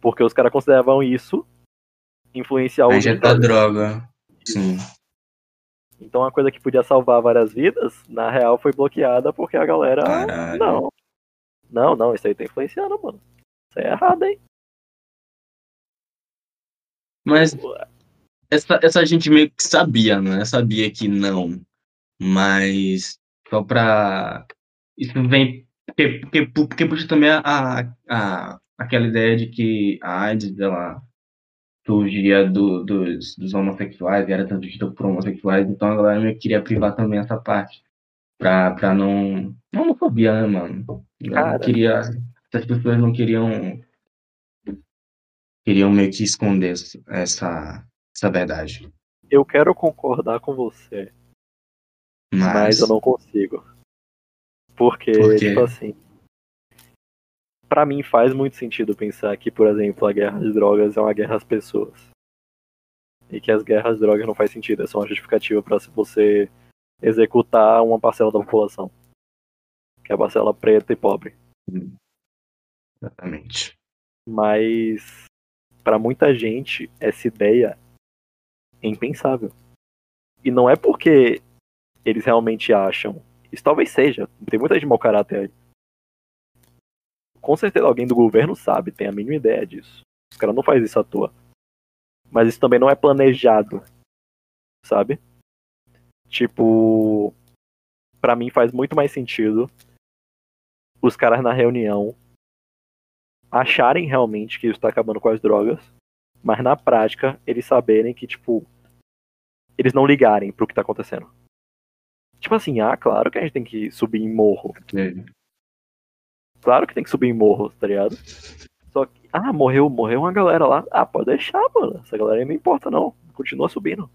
Porque os caras consideravam isso influenciar o drogas. droga. Sim. Então uma coisa que podia salvar várias vidas, na real foi bloqueada porque a galera. Caralho. Não. Não, não, isso aí tá influenciando, mano. Isso aí é errado, hein? Mas essa, essa gente meio que sabia, né? Sabia que não. Mas só pra. Isso vem. Porque, porque, porque puxa também a, a, aquela ideia de que a AIDS, ela surgia do, dos, dos homossexuais e era transmitida por homossexuais, então a galera meio que queria privar também essa parte. Pra, pra não. Não homofobia, né, mano? Cara. Não queria. Essas pessoas não queriam. Queriam meio que esconder essa, essa verdade. Eu quero concordar com você. Mas, mas eu não consigo. Porque, Por tipo assim, para mim faz muito sentido pensar que, por exemplo, a guerra de drogas é uma guerra às pessoas. E que as guerras de drogas não faz sentido, é só uma justificativa para você executar uma parcela da população. Que é a parcela preta e pobre. Hum. Exatamente. Mas para muita gente essa ideia é impensável. E não é porque eles realmente acham. Isso talvez seja. Tem muita gente de mau caráter aí com certeza alguém do governo sabe, tem a mínima ideia disso. Os caras não faz isso à toa. Mas isso também não é planejado, sabe? Tipo, para mim faz muito mais sentido os caras na reunião acharem realmente que isso tá acabando com as drogas, mas na prática eles saberem que, tipo, eles não ligarem pro que tá acontecendo. Tipo assim, ah, claro que a gente tem que subir em morro. É. Claro que tem que subir em morros, tá ligado? Só que Ah, morreu, morreu uma galera lá. Ah, pode deixar, mano. Essa galera aí não importa, não. Continua subindo.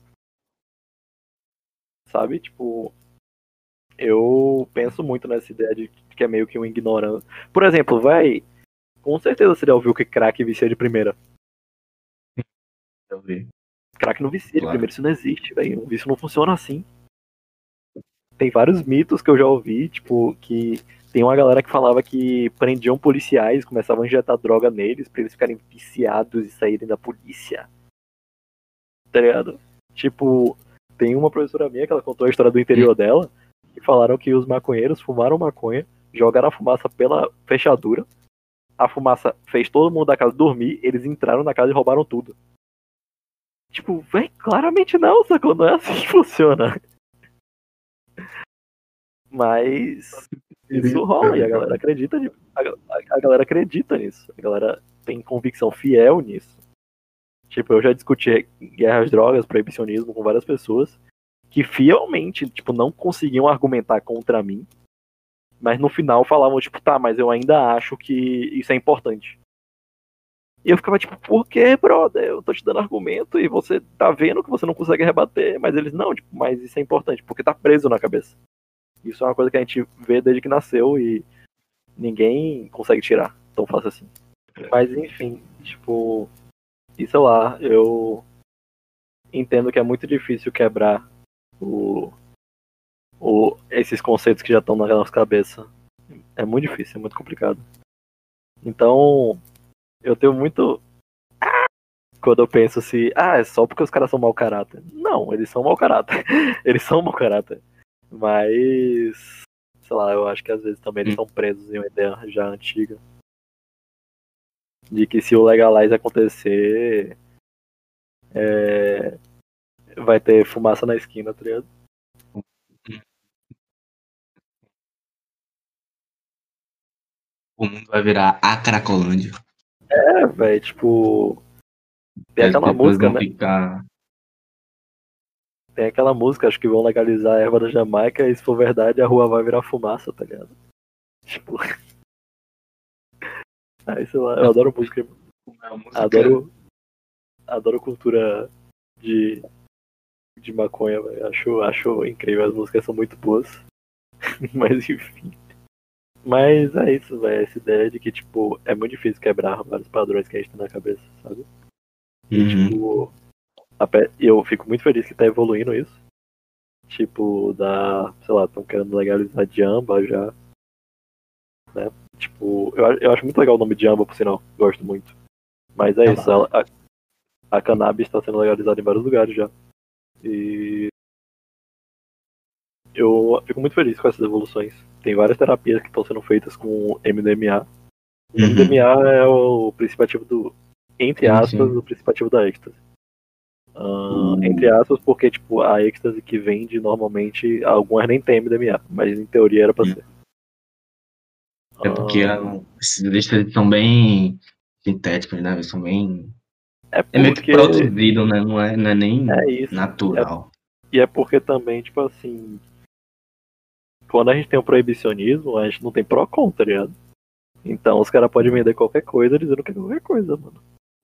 Sabe? Tipo. Eu penso muito nessa ideia de que é meio que um ignorante. Por exemplo, vai. Com certeza você já ouviu que crack vicia de primeira. Eu vi. Crack não vicia de Claro. primeira, isso não existe, velho. Isso não funciona assim. Tem vários mitos que eu já ouvi, tipo, que tem uma galera que falava que prendiam policiais, começavam a injetar droga neles pra eles ficarem viciados e saírem da polícia. Tá ligado? Tipo, tem uma professora minha que ela contou a história do interior dela, que falaram que os maconheiros fumaram maconha, jogaram a fumaça pela fechadura, a fumaça fez todo mundo da casa dormir, eles entraram na casa e roubaram tudo. Tipo, véi, claramente não, sacou? Não é assim que funciona. Mas isso rola e a galera acredita ni- a, a- a galera acredita nisso. A galera tem convicção fiel nisso. Tipo, eu já discuti guerra às drogas, proibicionismo com várias pessoas que fielmente, tipo, não conseguiam argumentar contra mim, mas no final falavam, tipo, tá, mas eu ainda acho que isso é importante. E eu ficava tipo, por que, brother? Eu tô te dando argumento e você tá vendo que você não consegue rebater, mas eles não, tipo, mas isso é importante, porque tá preso na cabeça. Isso é uma coisa que a gente vê desde que nasceu e ninguém consegue tirar tão fácil assim. Mas enfim, tipo, e sei lá, eu entendo que é muito difícil quebrar o, o esses conceitos que já estão na nossa cabeça. É muito difícil, é muito complicado. Então, eu tenho muito. Quando eu penso assim, ah, é só porque os caras são mau caráter. Não, eles são mau caráter. eles são mau caráter. Mas. Sei lá, eu acho que às vezes também eles estão presos em uma ideia já antiga. De que se o legalize acontecer. É, vai ter fumaça na esquina, tá ligado? O mundo vai virar a Cracolândia. É, velho, tipo. Tem aquela pessoas música, né? ficar. Tem aquela música, acho que vão legalizar a erva da Jamaica e se for verdade a rua vai virar fumaça, tá ligado? Tipo. Aí, sei lá, eu adoro música, adoro. Adoro cultura de. de maconha, velho. Acho, acho incrível, as músicas são muito boas. Mas enfim. Mas é isso, velho. Essa ideia de que, tipo, é muito difícil quebrar vários padrões que a gente tem na cabeça, sabe? Uhum. Tipo, eu fico muito feliz que tá evoluindo isso. Tipo, da. Sei lá, estão querendo legalizar Jamba já. Né? Tipo, eu, eu acho muito legal o nome Jamba, por sinal. Gosto muito. Mas é Tá isso, ela- a, a cannabis está sendo legalizada em vários lugares já. E. Eu fico muito feliz com essas evoluções. Tem várias terapias que estão sendo feitas com MDMA. O Uhum. MDMA é o princípio ativo do. Entre Sim, aspas, sim. o princípio ativo da êxtase. Ah, Entre aspas, porque tipo, a êxtase que vende normalmente, algumas nem tem MDMA, mas em teoria era pra ser. É porque a- esses listas são bem sintéticos, né? Eles são bem. é É meio que porque. produzido, né? Não é, não é nem É natural. E é porque também, tipo assim. Quando a gente tem o proibicionismo, a gente não tem PROCON, tá ligado? Então os caras podem vender qualquer coisa dizendo que é qualquer coisa, mano.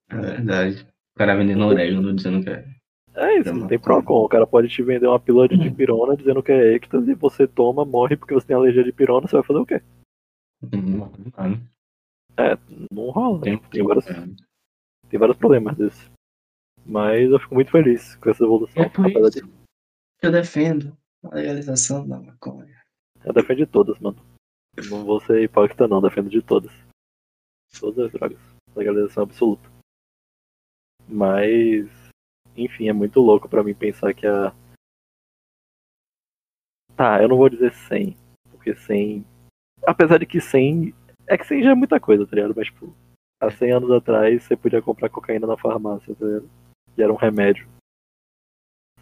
É verdade. O cara vendendo orégano dizendo que é. É isso, É não tem. PROCON. O cara pode te vender uma pílula de dipirona dizendo que é êxtase e você toma, morre porque você tem alergia de pirona, você vai fazer o quê? Hum, mano, Não rola. tem, Tem, tem, vários, tem vários problemas desses. Mas eu fico muito feliz com essa evolução. É por isso de- eu defendo a legalização da maconha. Eu defendo de todas, mano. Não vou ser hipócrita não, defendo de todas. Todas as drogas. Legalização absoluta. Mas, enfim, é muito louco pra mim pensar que a. Tá, eu não vou dizer 100, porque 100. Apesar de que 100. É que 100 já é muita coisa, tá ligado? Mas, tipo, há 100 anos atrás você podia comprar cocaína na farmácia, tá ligado? E era um remédio.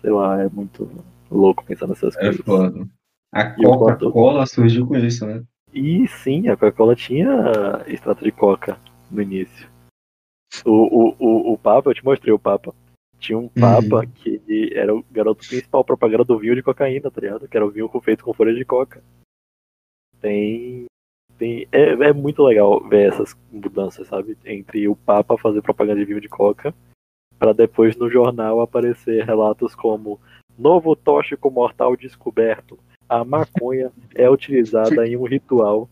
Sei lá, é muito louco pensar nessas É coisas. foda. A Coca-Cola surgiu com isso, né? E sim, a Coca-Cola tinha extrato de coca no início. O, o, o, Papa, eu te mostrei o Papa. Tinha um Papa que era o garoto principal propaganda do vinho de cocaína, tá ligado? Que era o vinho feito com folha de coca. Tem. tem, é, é muito legal ver essas mudanças, sabe? Entre o Papa fazer propaganda de vinho de coca, para depois no jornal aparecer relatos como novo tóxico mortal descoberto. A maconha é utilizada em um ritual.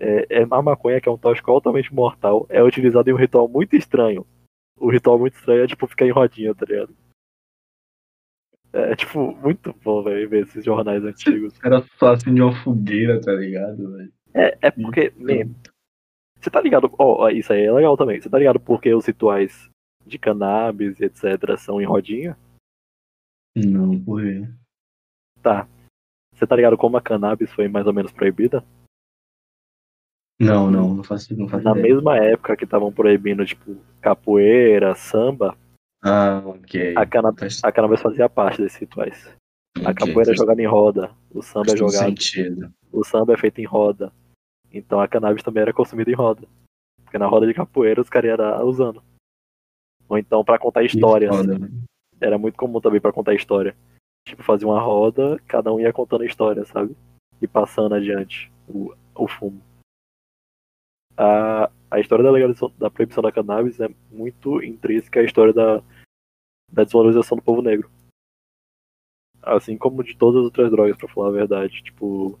É, é, a maconha, que é um tóxico altamente mortal, é utilizada em um ritual muito estranho. O ritual muito estranho é tipo ficar em rodinha, tá ligado? É tipo, muito bom, velho, ver esses jornais antigos. Era só assim de uma fogueira, tá ligado, velho? É, é porque, man, você tá ligado? Ó, oh, isso aí é legal também. Você tá ligado porque os rituais de cannabis e etc. são em rodinha? Não, por quê? Tá. Você tá ligado como a cannabis foi mais ou menos proibida? Não, não, não faço, não faço Na ideia. mesma época que estavam proibindo, tipo, capoeira, samba, Ah, ok. a, cana a cannabis fazia parte desses rituais. A ok, capoeira é jogada em roda, o samba é jogado, sentido. o samba é feito em roda. Então a cannabis também era consumida em roda. Porque na roda de capoeira os caras iam usando. Ou então pra contar histórias. velho. Era muito comum também pra contar história. Tipo, fazia uma roda, cada um ia contando a história, sabe? E passando adiante o, o fumo. A, a história da legalização, da proibição da cannabis é muito intrínseca à história da, da desvalorização do povo negro. Assim como de todas as outras drogas, pra falar a verdade. Tipo,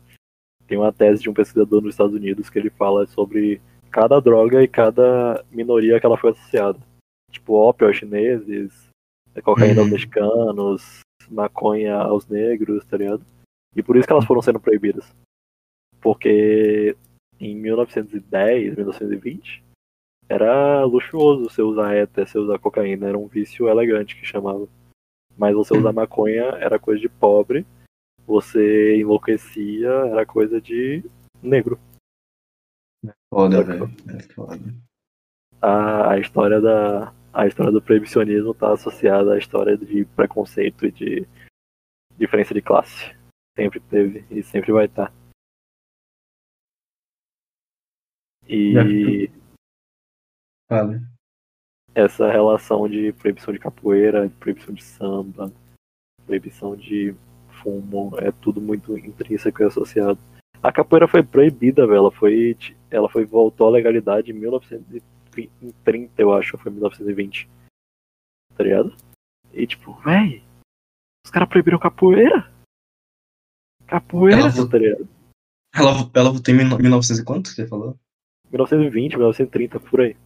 tem uma tese de um pesquisador nos Estados Unidos que ele fala sobre cada droga e cada minoria que ela foi associada. Tipo, ópio aos chineses, cocaína aos Uhum. mexicanos, maconha aos negros, tá ligado? E por isso que elas foram sendo proibidas. Porque em 1910, 1920, era luxuoso você usar éter, você usar cocaína, era um vício elegante que chamava. Mas você usar maconha era coisa de pobre, você enlouquecia, era coisa de negro. Foda, velho. É foda. A, a história da a história do proibicionismo está associada à história de preconceito e de diferença de classe. Sempre teve e sempre vai estar. Já E essa relação de proibição de capoeira, proibição de samba, proibição de fumo, é tudo muito intrínseco e associado. A capoeira foi proibida, velho. Ela foi, ela foi voltou à legalidade em 1930, eu acho, foi 1920. Tá ligado? E tipo, véi, os caras proibiram capoeira? Capoeira, Ela tá ligado? Ela, ela voltou em 1900 e quanto que você falou? 1920, 1930, por aí.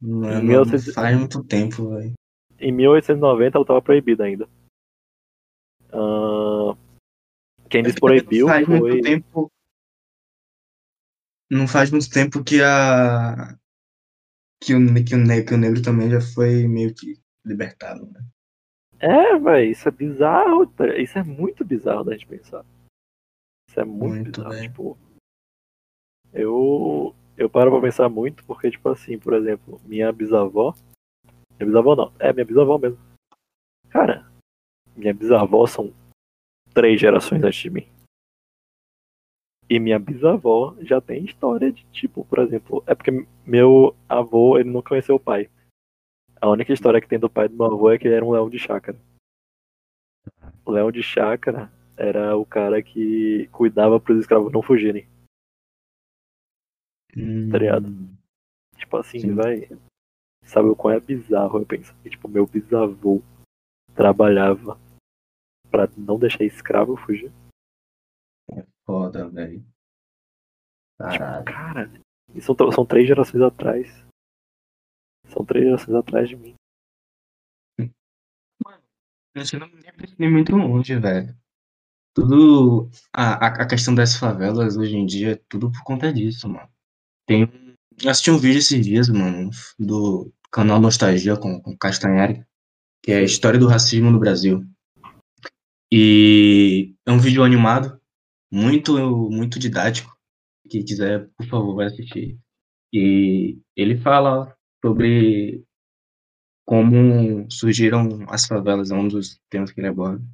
Não 1900 faz muito tempo, velho. Em 1890 ela estava proibida ainda. Ah, quem desproibiu Não faz foi. muito tempo. Não faz muito tempo que a. Que o, que o, ne- que o negro também já foi meio que libertado, né? É, velho, isso é bizarro. tá? Isso é muito bizarro da gente pensar. Isso é muito, Muito, bizarro. velho. Tipo, eu, eu paro pra pensar muito porque, tipo assim, por exemplo, minha bisavó. Minha bisavó não, é minha bisavó mesmo. Cara, minha bisavó são três gerações antes de mim. E minha bisavó já tem história de tipo, por exemplo, é porque meu avô, ele não conheceu o pai. A única história que tem do pai do meu avô é que ele era um leão de chácara. O leão de chácara era o cara que cuidava para os escravos não fugirem. Tá ligado? Tipo assim, Sim. vai. Sabe o quão é bizarro eu penso que, tipo, meu bisavô trabalhava pra não deixar escravo fugir. Foda, velho. Caralho. Cara, são, são três gerações atrás. São três gerações atrás de mim. A gente não nem precisa ir muito longe, velho. Tudo. A, a, a questão das favelas hoje em dia é tudo por conta disso, mano. Tem assisti um vídeo esses dias, mano, do canal Nostalgia com, com Castanhari, que é a história do racismo no Brasil. E é um vídeo animado, muito, muito didático. Quem quiser, por favor, vai assistir. E ele fala sobre como surgiram as favelas, é um dos temas que ele aborda.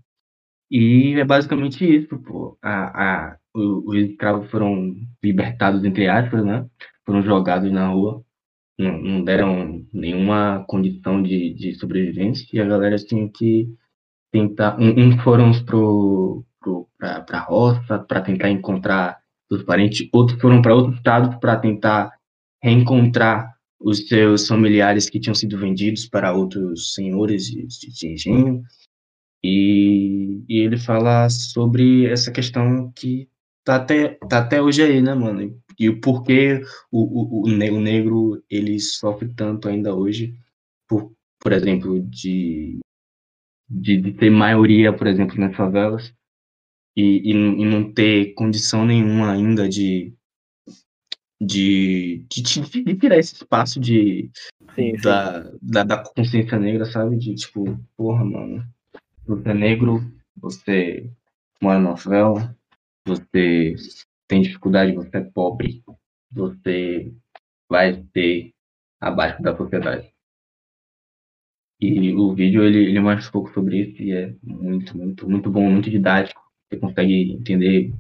E é basicamente isso, pô. A, a, os escravos foram libertados, entre aspas, né? Foram jogados na rua, não, não deram nenhuma condição de, de sobrevivência e a galera tinha que tentar. Um, uns foram pro, pro, pra, pra roça para tentar encontrar dos parentes, outros foram para outro estado para tentar reencontrar os seus familiares que tinham sido vendidos para outros senhores de, de engenho. E, e, ele fala sobre essa questão que tá até, tá até hoje aí, né, mano? E o porquê o, o, o, negro ele sofre tanto ainda hoje, por, por exemplo, de, de, de ter maioria, por exemplo, nas favelas, e, e, e não ter condição nenhuma ainda de, de, de, de tirar esse espaço de, sim, da, sim. Da, da consciência negra, sabe? De tipo, porra, mano, você é negro, você mora na favela, você tem dificuldade, você é pobre, você vai ter abaixo da sociedade. E o vídeo ele, ele mostra um pouco sobre isso e é muito, muito, muito bom, muito didático. Você consegue entender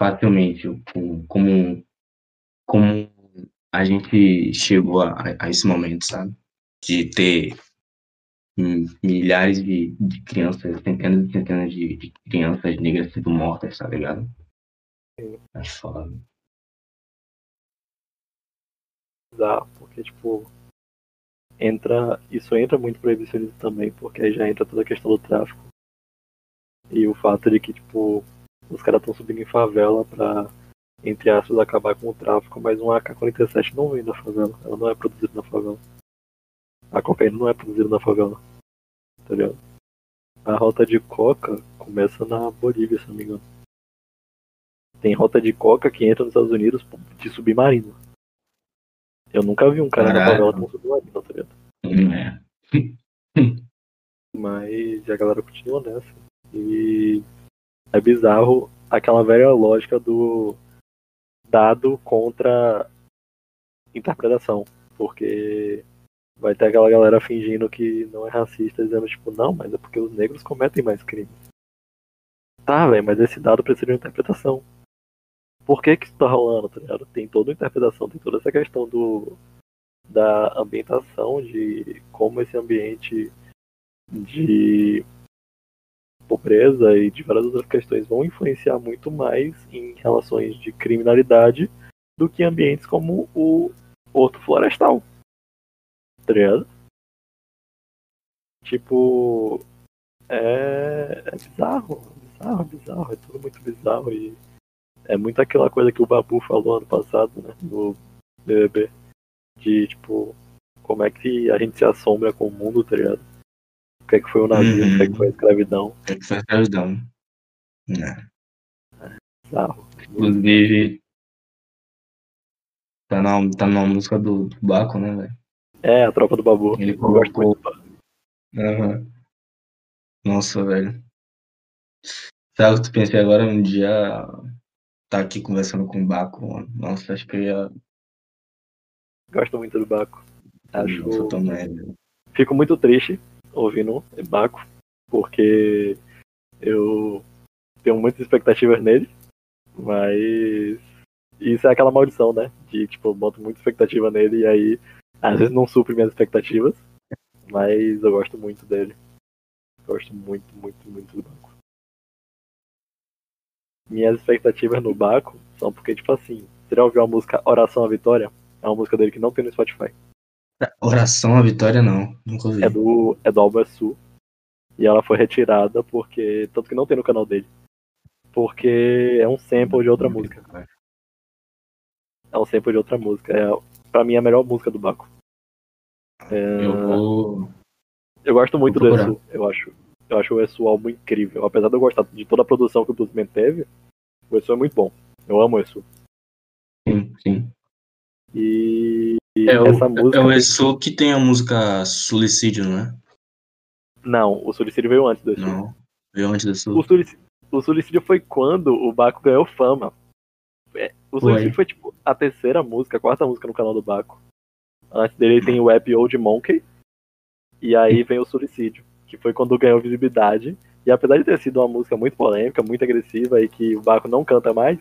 facilmente como, como a gente chegou a, a esse momento, sabe? De ter milhares de, de crianças, centenas e centenas de, de crianças negras sendo mortas, tá ligado? É foda. Dá, porque, tipo, entra. Isso entra muito proibicionismo também, porque aí já entra toda a questão do tráfico. E o fato de que, tipo, os caras estão subindo em favela pra, entre aspas, acabar com o tráfico, mas um AK-47 não vem da favela, ela não é produzida na favela. A cocaína não é produzida na favela. Tá ligado? A rota de coca começa na Bolívia, se não me engano. Tem rota de coca que entra nos Estados Unidos de submarino. Eu nunca vi um cara Caralho. na favela com submarino, tá ligado? É. Mas a galera continua nessa. E é bizarro aquela velha lógica do dado contra interpretação. Porque vai ter aquela galera fingindo que não é racista, dizendo tipo, não, mas é porque os negros cometem mais crimes. Tá, velho, mas esse dado precisa de uma interpretação. Por que que isso tá rolando, tá ligado? Tem toda uma interpretação, tem toda essa questão do da ambientação, de como esse ambiente de pobreza e de várias outras questões vão influenciar muito mais em relações de criminalidade do que ambientes como o Horto Florestal. Tá ligado? Tipo. É, é bizarro, bizarro, bizarro, é tudo muito bizarro e é muito aquela coisa que o Babu falou ano passado, né? No BBB. De tipo, como é que a gente se assombra com o mundo, tá ligado? O que é que foi o nazismo, uhum. o que é que foi a escravidão. O que é que foi a escravidão. Né? É, bizarro. Inclusive, tá na, tá na música do, do Baco, né, velho? É, a tropa do Babu. Ele colocou. Uhum. Nossa, velho. Sabe o que tu pensei agora? Um dia tá aqui conversando com o Baco, mano. Nossa, acho que eu ia. Gosto muito do Baco. Acho. Nossa, também. Fico muito triste ouvindo Baco, porque eu tenho muitas expectativas nele, mas isso é aquela maldição, né? De tipo, eu boto muita expectativa nele e aí às vezes não supre minhas expectativas, mas eu gosto muito dele. Gosto muito, muito, muito do Baco. Minhas expectativas no Baco são porque, tipo assim, você já ouviu a música Oração à Vitória? É uma música dele que não tem no Spotify. Oração à Vitória não, nunca ouvi. É do, é do Alba Sul. E ela foi retirada porque. Tanto que não tem no canal dele. Porque é um sample de outra música. É um sample de outra música. É, pra mim é a melhor música do Baco. É... Eu vou. Eu gosto muito do Esu. Eu acho, eu acho o Esu álbum incrível. Apesar de eu gostar de toda a produção que o Bluesman teve, o Esu é muito bom. Eu amo o. Sim, sim. E é essa o, música. É o Esu que tem a música Suicídio, não é? Não, o Suicídio veio antes do Esu. Não, veio antes do. O Suicídio, o Suicídio foi quando o Baco ganhou fama. É, o Suicídio foi. foi tipo a terceira música, a quarta música no canal do Baco. Antes dele tem o App Old Monkey. E aí vem o Suicídio, que foi quando ganhou visibilidade. E apesar de ter sido uma música muito polêmica, muito agressiva e que o Baco não canta mais,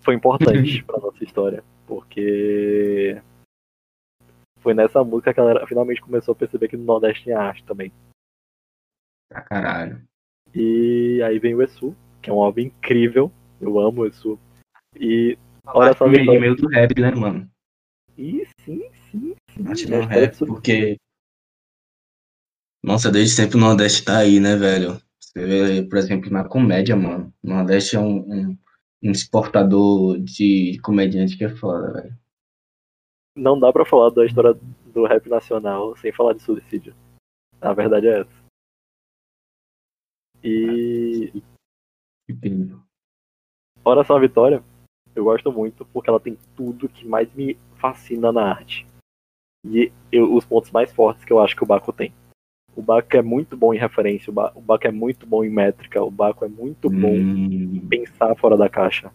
foi importante pra nossa história. Porque foi nessa música que a galera finalmente começou a perceber que no Nordeste tinha arte também. Pra caralho. E aí vem o Esu, que é um álbum incrível. Eu amo o Esu. E olha só, Meio, do rap, né, mano? E sim, sim, sim. Né, no rap, porque. Nossa, desde sempre o Nordeste tá aí, né, velho? Você vê, por exemplo, na comédia, mano. O Nordeste é um, um, um exportador de comediante que é foda, velho. Não dá pra falar da história do rap nacional sem falar de suicídio. A verdade é essa. E Que pena. Só a Vitória, eu gosto muito porque ela tem tudo que mais me fascina na arte. E eu- os pontos mais fortes que eu acho que o Baco tem. O Baco é muito bom em referência, o, ba o Baco é muito bom em métrica, o Baco é muito bom em Hum, pensar fora da caixa.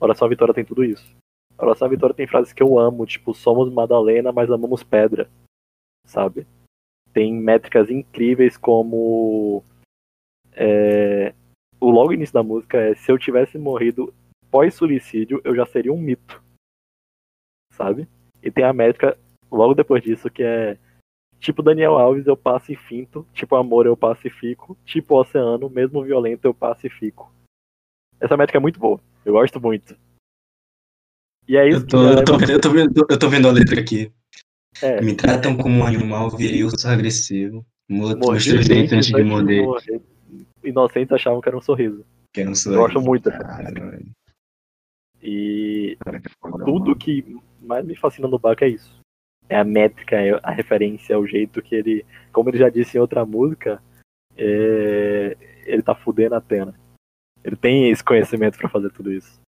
Olha só a Vitória tem tudo isso. Olha só a Vitória tem frases que eu amo, tipo, somos Madalena, mas amamos pedra. Sabe? Tem métricas incríveis como. é, o logo início da música é se eu tivesse morrido pós-suicídio, eu já seria um mito. Sabe? E tem a métrica logo depois disso que é tipo Daniel Alves, eu passo e finto, tipo amor eu pacifico, tipo oceano, mesmo violento eu pacifico. Essa métrica é muito boa. Eu gosto muito. E é isso Eu tô, eu, tô, vendo- eu, tô vendo, eu tô vendo a letra aqui. É. Me tratam como um animal, urso agressivo. Meus três dentes antes de morder. Inocentes achavam que era um sorriso. Que era um Eu gosto muito velho. E tudo que mais me fascina no Baco é isso. É a métrica, é a referência, é o jeito que ele. Como ele já disse em outra música, é, ele tá fudendo a pena. Ele tem esse conhecimento pra fazer tudo isso.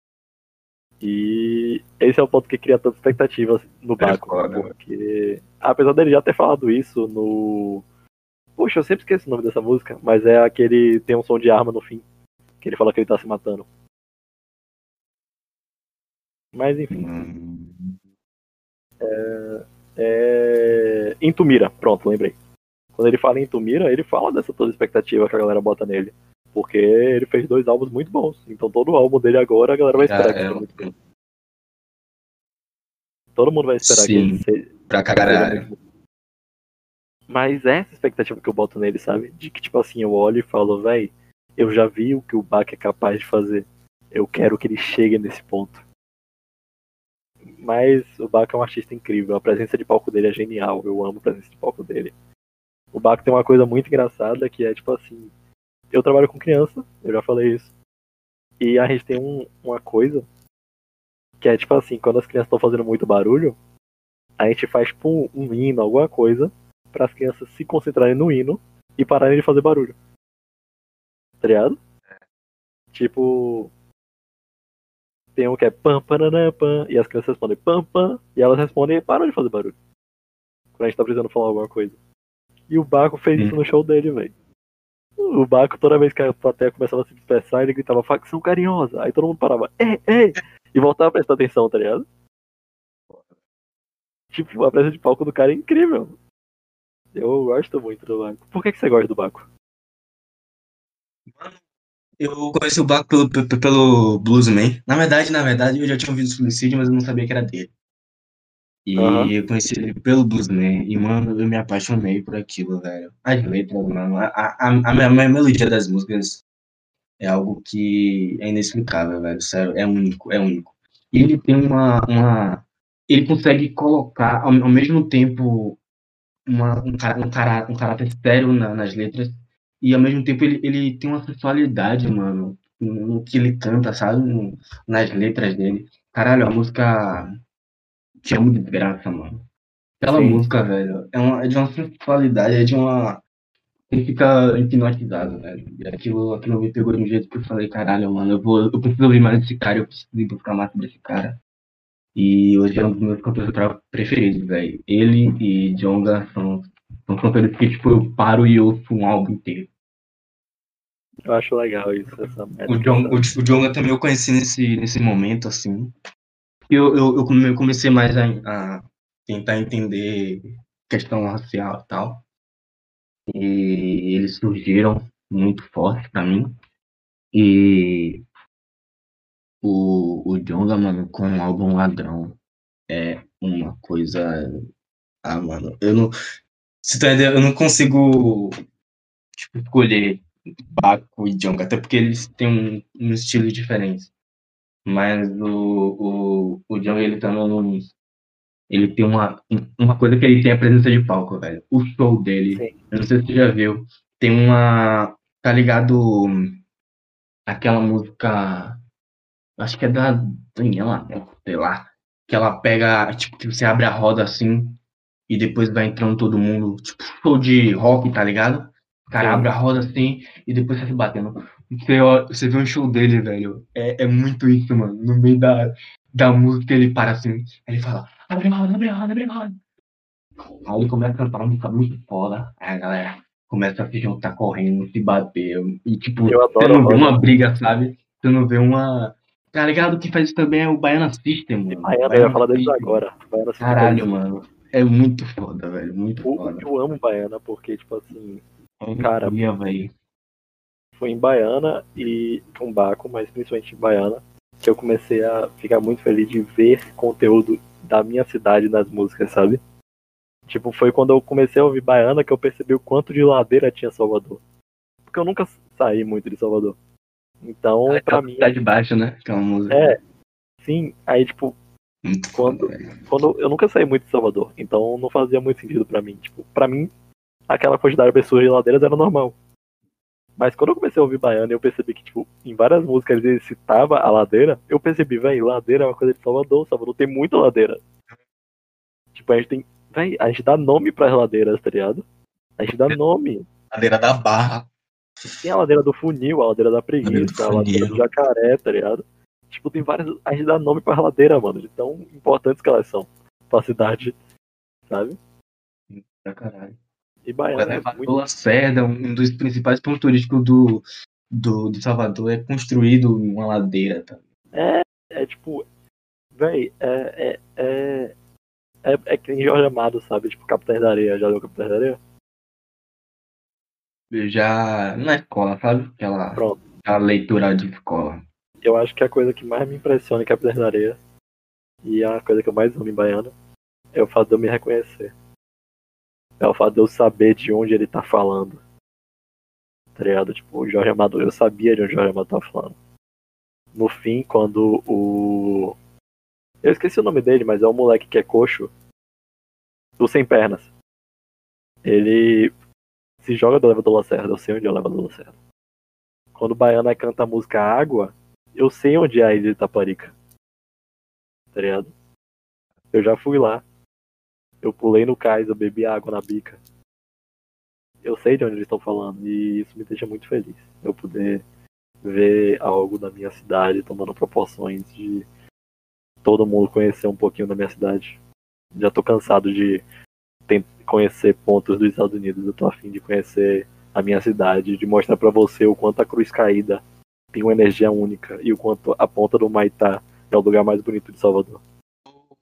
E esse é o ponto que cria tanta expectativa no Baco. foda. porque, apesar dele já ter falado isso no. Poxa, eu sempre esqueço o nome dessa música, mas é aquele tem um som de arma no fim. Que ele fala que ele tá se matando. Mas enfim. Hum, É... Intumira, pronto, lembrei. Quando ele fala em Intumira, ele fala dessa toda expectativa que a galera bota nele. Porque ele fez dois álbuns muito bons. Então todo álbum dele agora a galera vai esperar que é muito bom. Todo mundo vai esperar que Sim. ele seja, Pra caralho. Mas é essa expectativa que eu boto nele, sabe? De que, tipo assim, eu olho e falo, véi, eu já vi o que o Bach é capaz de fazer. Eu quero que ele chegue nesse ponto. Mas o Bach é um artista incrível. A presença de palco dele é genial. Eu amo a presença de palco dele. O Bach tem uma coisa muito engraçada que é tipo assim. Eu trabalho com criança, eu já falei isso. E a gente tem um- uma coisa que é tipo assim, quando as crianças estão fazendo muito barulho, a gente faz tipo um, um hino, alguma coisa, para as crianças se concentrarem no hino e pararem de fazer barulho. Tá ligado? Tipo. Tem um que é pam, pananã, pam, e as crianças respondem pam, pam, e elas respondem e param de fazer barulho. Quando a gente tá precisando falar alguma coisa. E o Baco fez isso no show dele, velho. O Baco, toda vez que a plateia começava a se dispersar, ele gritava facção carinhosa. Aí todo mundo parava, ei, ei! E voltava a prestar atenção, tá ligado? Tipo, a presença de palco do cara é incrível. Eu gosto muito do Baco. Por que, que você gosta do Baco? Eu conheci o Baco pelo, pe- pelo Bluesman. Na verdade, na verdade, eu já tinha ouvido Suicídio, mas eu não sabia que era dele. E Aham. eu conheci ele pelo Bluesman. E, mano, eu me apaixonei por aquilo, velho. As letras, mano. A, a, a, a me- a melodia das músicas é algo que é inexplicável, velho. Sério, é único, é único. E ele tem uma. uma ele consegue colocar, ao, ao mesmo tempo, uma, um, cara, um, cara, um caráter sério na- nas letras. E ao mesmo tempo ele, ele tem uma sensualidade, mano, no, que ele canta, sabe? No- nas letras dele. Caralho, a música Te Amo de Graça, mano. Aquela Sim. música, velho, é, uma, é de uma sensualidade, é de uma. Ele fica hipnotizado, velho. E aquilo, aquilo me pegou de um jeito que eu falei, caralho, mano, eu, vou, eu preciso ouvir mais desse cara, eu preciso ir buscar mais sobre esse cara. E hoje é um dos meus cantores preferidos, velho. Ele e Jonga são, são cantores que, tipo, eu paro e ouço um álbum inteiro. Eu acho legal isso, O. John, o, o Jonga também eu conheci nesse, nesse momento, assim. Eu, eu, eu come- eu comecei mais a, a tentar entender questão racial e tal. E eles surgiram muito fortes pra mim. E o, o Jonga, mano, com o álbum Ladrão é uma coisa. Ah, mano, eu não. Você tá entendendo? Eu não consigo tipo, escolher Baco e Jonga, até porque eles têm um, um estilo diferente. Mas o, o, o John, ele tá no. Ele tem uma, uma coisa que ele tem a presença de palco, velho. O show dele, Sim. eu não sei se você já viu, tem uma. Tá ligado? Aquela música. Acho que é da Daniela, né? sei lá. Que ela pega, tipo, que você abre a roda assim e depois vai entrando todo mundo. Tipo, show de rock, tá ligado? O cara Sim. abre a roda assim e depois sai se batendo. Você, ó- você vê um show dele, velho. É, é muito isso, mano. No meio da, da música ele para assim. Aí ele fala, abre a roda, abre a roda, abre a roda. Aí ele começa a cantar uma música muito foda. Aí a galera começa a se juntar correndo, se bater. E tipo, Eu você não vê uma briga, sabe? Você não vê uma. Tá ligado? O que faz isso também é o Baiana System, mano. Baiana, eu Baiana ia falar deles System. agora. Baiana System. Caralho, mano. É muito foda, velho. Muito Eu, foda. eu amo Baiana porque, tipo assim, cara, Ia, foi em Baiana e Tumbaco, mas principalmente em Baiana, que eu comecei a ficar muito feliz de ver conteúdo da minha cidade nas músicas, sabe? Tipo, foi quando eu comecei a ouvir Baiana que eu percebi o quanto de ladeira tinha Salvador. Porque eu nunca saí muito de Salvador. Então, pra mim, Tá de baixo, né? Aquela música. é, sim, aí tipo, Muito quando- foda, quando eu nunca saí muito de Salvador, então não fazia muito sentido pra mim. Tipo, pra mim, aquela quantidade de pessoas de ladeiras era normal. Mas quando eu comecei a ouvir baiano, eu percebi que, tipo, em várias músicas ele citava a ladeira, eu percebi, velho, ladeira é uma coisa de Salvador, Salvador tem muita ladeira. Tipo, a gente tem. Véi, a gente dá nome pras ladeiras, tá ligado? A gente dá nome. Ladeira da Barra. Tem a ladeira do funil, a ladeira da preguiça, a Ladeira do ladeira do jacaré, tá ligado? Tipo, tem várias. A gente dá nome pras ladeiras, mano, de tão importantes que elas são pra cidade, sabe? Pra caralho. E O Baiana é elevador muito. Lacerda, um dos principais pontos turísticos do, do, de Salvador, é construído uma ladeira, tá? É tipo. Véi, é. É, é, é, é que nem Jorge Amado, sabe? Tipo, Capitães da Areia. Já deu Capitães da Areia? Eu já na escola, sabe? Aquela, Pronto. aquela leitura de escola. Eu acho que a coisa que mais me impressiona em Capitães da Areia, e a coisa que eu mais amo em Baiana, é o fato de eu me reconhecer. É o fato de eu saber de onde ele tá falando. Tá ligado? Tipo, o Jorge Amado, eu sabia de onde o Jorge Amado tava falando. No fim, quando o. Eu esqueci o nome dele, mas é o moleque que é coxo. Do Sem Pernas. Ele se joga do elevador Lacerda, eu sei onde é o elevador Lacerda. Quando o Baiana canta a música Água, eu sei onde é a ilha de Taparica. Tá ligado? Eu já fui lá. Eu pulei no cais, eu bebi água na bica. Eu sei de onde eles estão falando e isso me deixa muito feliz. Eu poder ver algo da minha cidade tomando proporções de todo mundo conhecer um pouquinho da minha cidade. Já tô cansado de conhecer pontos dos Estados Unidos. Eu tô afim de conhecer a minha cidade, de mostrar pra você o quanto a Cruz Caída tem uma energia única e o quanto a ponta do Maitá é o lugar mais bonito de Salvador.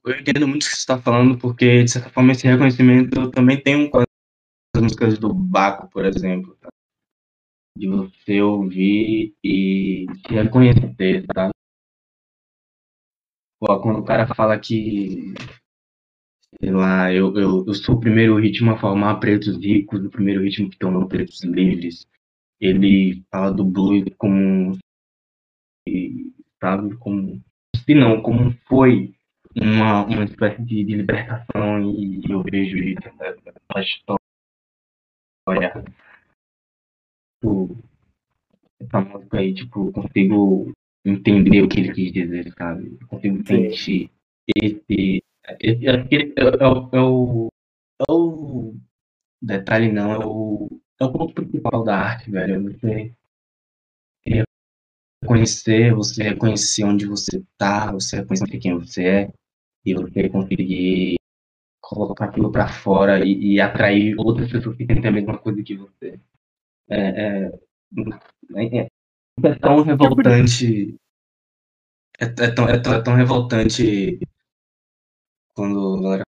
Eu entendo muito o que você está falando, porque, de certa forma, esse reconhecimento eu também tem com as músicas do Baco, por exemplo. tá? De você ouvir e reconhecer, tá? Pô, quando o cara fala que, sei lá, eu, eu, eu sou o primeiro ritmo a formar pretos ricos, o primeiro ritmo que tornou pretos livres. Ele fala do blues como, sabe, como, se não, como foi uma, uma espécie de, de libertação e eu vejo isso né, na história. Tipo, essa música aí, tipo, eu consigo entender o que ele quis dizer, sabe? Eu consigo sentir esse. esse que é, é, o- é o. É o detalhe não, é o. É o ponto principal da arte, velho. é Você reconhecer, você reconhecer onde você tá, você reconhecer quem você é e você conseguir colocar aquilo pra fora e, e atrair outras pessoas que têm a mesma coisa que você. É, é, é, é tão revoltante. É, é tão, é, tão, é tão revoltante quando a galera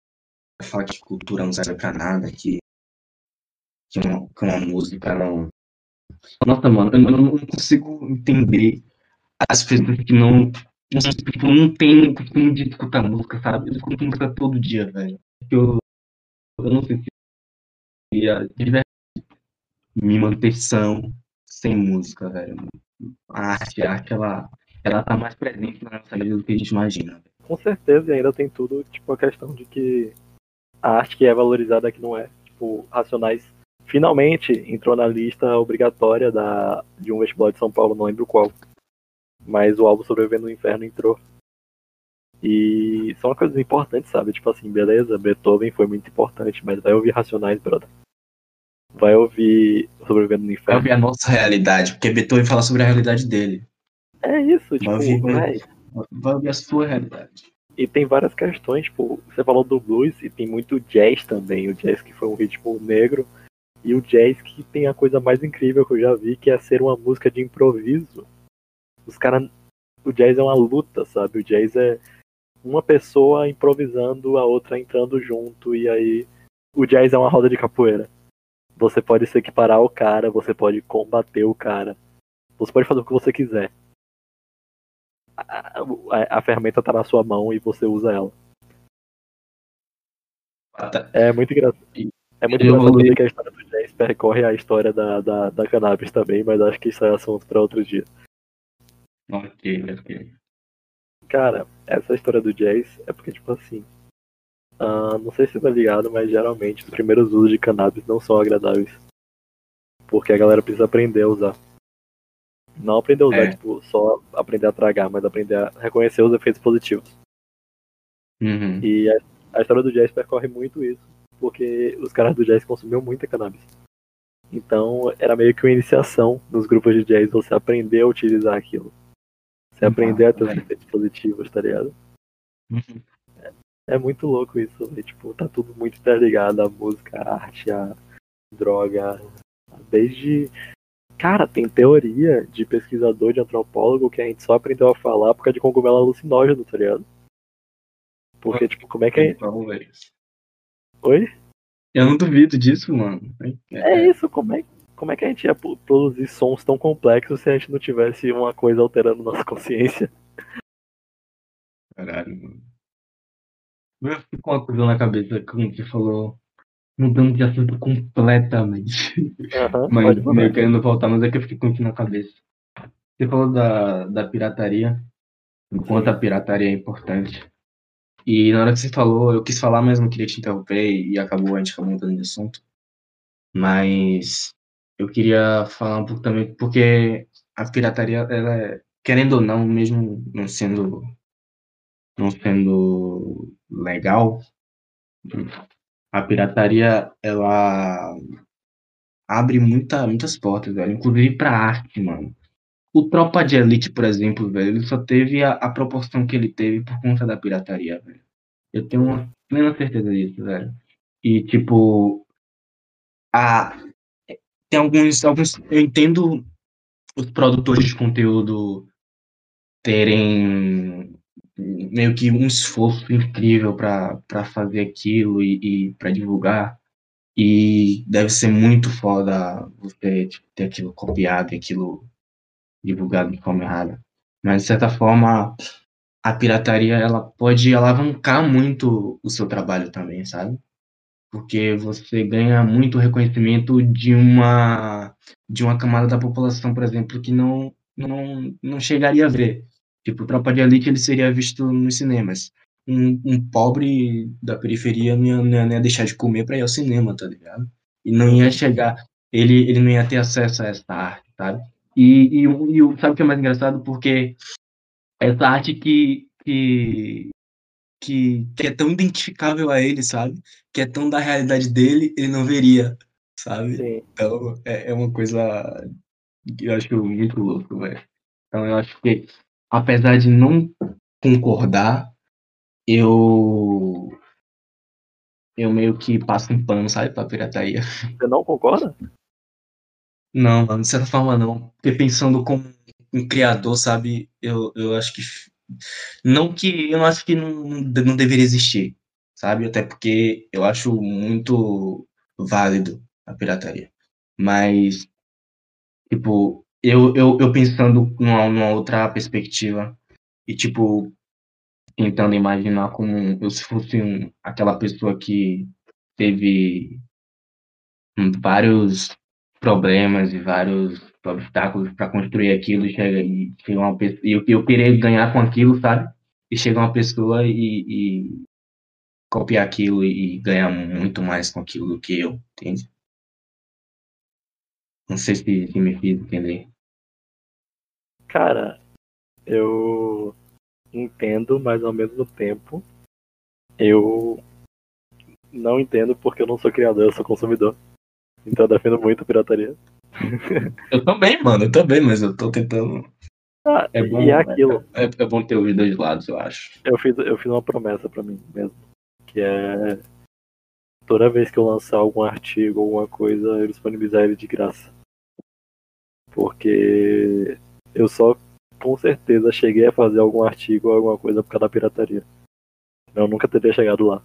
fala que cultura não serve pra nada, que, que, uma, que uma música não. Nossa, mano, eu não não consigo entender as pessoas que não. Tipo, não tem costume de escutar música, sabe? Eu escuto música todo dia, velho. Eu, eu não sei se ia me manter são sem música, velho. A arte, a arte ela, ela tá mais presente na nossa vida do que a gente imagina. Com certeza, e ainda tem tudo, tipo, a questão de que a arte que é valorizada aqui não é. Tipo, Racionais finalmente entrou na lista obrigatória da, de um vestibular de São Paulo, não lembro qual. Mas o álbum Sobrevivendo no Inferno entrou. E são coisas importantes, sabe? Tipo assim, beleza, Beethoven foi muito importante, mas vai ouvir Racionais, brother. Vai ouvir Sobrevivendo no Inferno. Vai ouvir a nossa realidade, porque Beethoven fala sobre a realidade dele. É isso, tipo, vai ouvir, vai, vai ouvir a sua realidade. E tem várias questões, tipo, você falou do blues e tem muito jazz também, o jazz que foi um ritmo negro, e o jazz que tem a coisa mais incrível que eu já vi, que é ser uma música de improviso. Os caras. O jazz é uma luta, sabe? O jazz é uma pessoa improvisando, a outra entrando junto, e aí. O jazz é uma roda de capoeira. Você pode se equiparar ao cara, você pode combater o cara. Você pode fazer o que você quiser. A, a, a ferramenta tá na sua mão e você usa ela. É muito engraçado. É muito engraçado ver que a história do jazz percorre a história da, da, da cannabis também, mas acho que isso é assunto para outro dia. Ok, ok. Cara, essa história do jazz é porque, tipo assim. Uh, não sei se você tá ligado, mas geralmente os primeiros usos de cannabis não são agradáveis. Porque a galera precisa aprender a usar. Não aprender a usar, é. tipo, só aprender a tragar, mas aprender a reconhecer os efeitos positivos. Uhum. E a, a história do jazz percorre muito isso porque os caras do jazz consumiam muita cannabis. Então era meio que uma iniciação nos grupos de jazz você aprender a utilizar aquilo. Você aprender a ter os efeitos positivos, tá ligado? Uhum. É, é, muito louco isso, véio. tipo, tá tudo muito interligado, a música, a arte, a droga. Desde. Cara, tem teoria de pesquisador, de antropólogo, que a gente só aprendeu a falar por causa de cogumelo alucinógeno, tá ligado? Porque, tipo, como é que gente. Oi? Eu não duvido disso, mano. É, é isso, como é, como é que a gente ia produzir sons tão complexos se a gente não tivesse uma coisa alterando nossa consciência? Caralho, mano. Eu fico com uma coisa na cabeça quando você falou, mudando de assunto completamente. Uhum, mas meio querendo voltar, mas é que eu fiquei com isso na cabeça. Você falou da, da pirataria, enquanto a pirataria é importante. E na hora que você falou, eu quis falar, mas não queria te interromper e acabou, a gente acabou mudando de assunto. Mas eu queria falar um pouco também, porque a pirataria, ela é, querendo ou não, mesmo não sendo, não sendo legal, a pirataria, ela abre muita, muitas portas, velho, inclusive pra arte, mano. O Tropa de Elite, por exemplo, velho, ele só teve a, a proporção que ele teve por conta da pirataria, velho. Eu tenho uma plena certeza disso, velho. E, tipo, a, tem alguns, alguns. Eu entendo os produtores de conteúdo terem meio que um esforço incrível para fazer aquilo e, e para divulgar. E deve ser muito foda você tipo, ter aquilo copiado e aquilo divulgado de forma errada. Mas, de certa forma, a pirataria ela pode alavancar muito o seu trabalho também, sabe? Porque você ganha muito reconhecimento de uma de uma camada da população, por exemplo, que não não, não chegaria a ver. Tipo, Tropa de Elite ele seria visto nos cinemas. Um, um pobre da periferia não ia, não ia deixar de comer para ir ao cinema, tá ligado? E não ia chegar, ele, ele não ia ter acesso a essa arte, sabe? E, e, e sabe o que é mais engraçado? Porque essa arte que, que, que, que é tão identificável a ele, sabe? Que é tão da realidade dele, ele não veria, sabe? Sim. Então é, é uma coisa que eu acho muito louco, velho. Então eu acho que, apesar de não concordar, eu eu meio que passo um pano, sabe, pra pirataria. Você não concorda? Não, mano, de certa forma não. Porque pensando como um criador, sabe, eu, eu acho que. Não que. Eu não acho que não, não deveria existir, sabe? Até porque eu acho muito válido a pirataria. Mas, tipo, eu, eu, eu pensando numa, numa outra perspectiva e, tipo, tentando imaginar como eu se fosse um, aquela pessoa que teve vários problemas e vários obstáculos para construir aquilo, chega e chega uma pessoa, e eu, eu querer ganhar com aquilo, sabe? E chega uma pessoa e, e copiar aquilo e ganhar muito mais com aquilo do que eu, entende? Não sei se, se me fiz entender. Cara, eu entendo, mas ao mesmo tempo eu não entendo porque eu não sou criador, eu sou consumidor. Então eu defendo muito a pirataria. Eu também, mano, eu também, mas eu tô tentando. Ah, É bom, e é aquilo. É, é bom ter os dois lados, eu acho. Eu fiz, eu fiz uma promessa pra mim mesmo. Que é. Toda vez que eu lançar algum artigo, alguma coisa, eu disponibilizar ele de graça. Porque eu só com certeza cheguei a fazer algum artigo ou alguma coisa por causa da pirataria. Eu nunca teria chegado lá.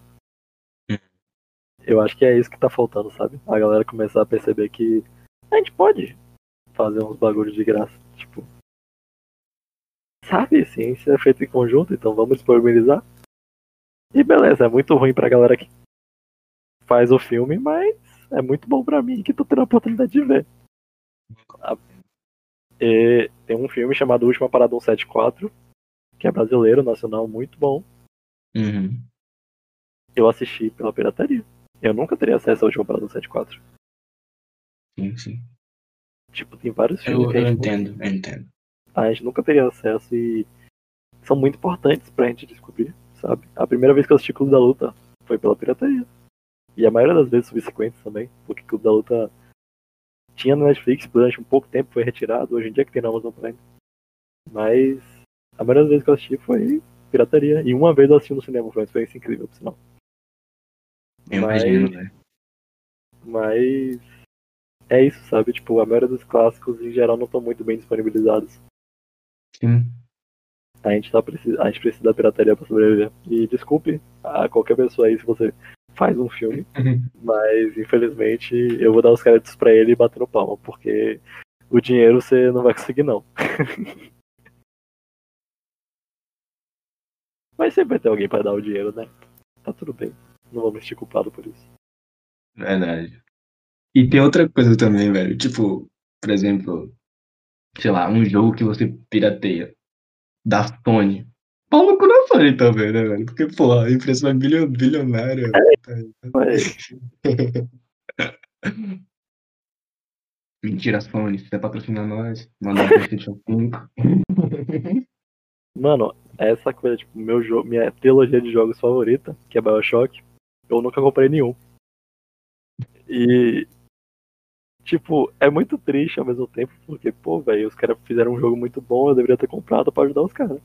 Hum. Eu acho que é isso que tá faltando, sabe? A galera começar a perceber que a gente pode fazer uns bagulhos de graça. Tipo. Sabe, ciência é feita em conjunto, então vamos disponibilizar. E beleza, é muito ruim pra galera que faz o filme, mas é muito bom pra mim que tô tendo a oportunidade de ver. E tem um filme chamado Última Parada 174, que é brasileiro, nacional, muito bom. Uhum. Eu assisti pela pirataria. Eu nunca teria acesso à Última Parada 174. Sim, sim. Tipo, tem vários filmes Eu, que eu entendo, eu entendo. a gente nunca teria acesso e são muito importantes pra gente descobrir, sabe? A primeira vez que eu assisti Clube da Luta foi pela pirataria. E a maioria das vezes subsequentes também, porque Clube da Luta tinha no Netflix durante um pouco tempo, foi retirado, hoje em dia que tem na Amazon Prime. Mas a maioria das vezes que eu assisti foi pirataria. E uma vez eu assisti no cinema, foi uma experiência incrível, por sinal. Eu Mas- imagino, velho. Mas é isso, sabe? Tipo, a maioria dos clássicos em geral não estão muito bem disponibilizados. Sim. A gente, tá precisa, a gente precisa da pirataria pra sobreviver. E desculpe a qualquer pessoa aí se você faz um filme, mas infelizmente eu vou dar os créditos pra ele e bater no palma, porque o dinheiro você não vai conseguir não. mas sempre vai ter alguém pra dar o dinheiro, né? Tá tudo bem. Não vou me sentir culpado por isso. Verdade. E tem outra coisa também, velho. Tipo, por exemplo, sei lá, um jogo que você pirateia da Sony. Pau no cu da Sony também, né, velho? Porque, porra, a empresa é bilhon- bilionária. tá- Mas, Mentira, Sony, você patrocinar nós, manda um PlayStation 5. mano, essa coisa, tipo, meu jogo, minha trilogia de jogos favorita, que é Bioshock, eu nunca comprei nenhum. E tipo, é muito triste ao mesmo tempo, porque, pô, velho, os caras fizeram um jogo muito bom, eu deveria ter comprado pra ajudar os caras.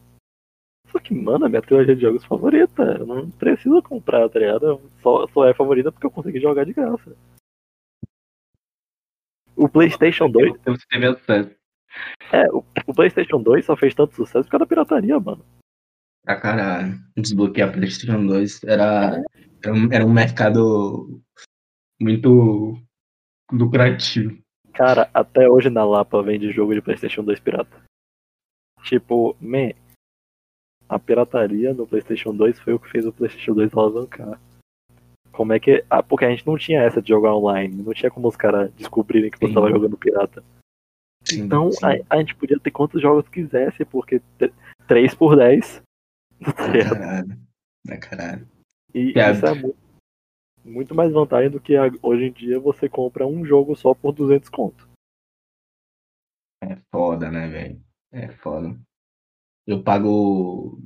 Só que, mano, a minha trilogia de jogos favorita, eu não preciso comprar, tá ligado? Só, só é favorita porque eu consegui jogar de graça. O PlayStation 2, Você teve acesso é, o, o PlayStation 2 só fez tanto sucesso por causa da pirataria, mano. pra caralho. Desbloquear PlayStation 2 era, era, um, era um mercado muito lucrativo. Cara, até hoje na Lapa vende jogo de PlayStation 2 pirata. Tipo, man, a pirataria no PlayStation 2 foi o que fez o PlayStation 2 alavancar. Como é que. Ah, porque a gente não tinha essa de jogar online, não tinha como os caras descobrirem que você Sim. tava jogando pirata. Sim, Então sim. a, a gente podia ter quantos jogos quisesse, porque 3 por 10. tá caralho. Pra caralho. E É. isso é muito, muito mais vantagem do que hoje em dia você compra um jogo só por 200 conto. É foda, né, velho? É foda. Eu pago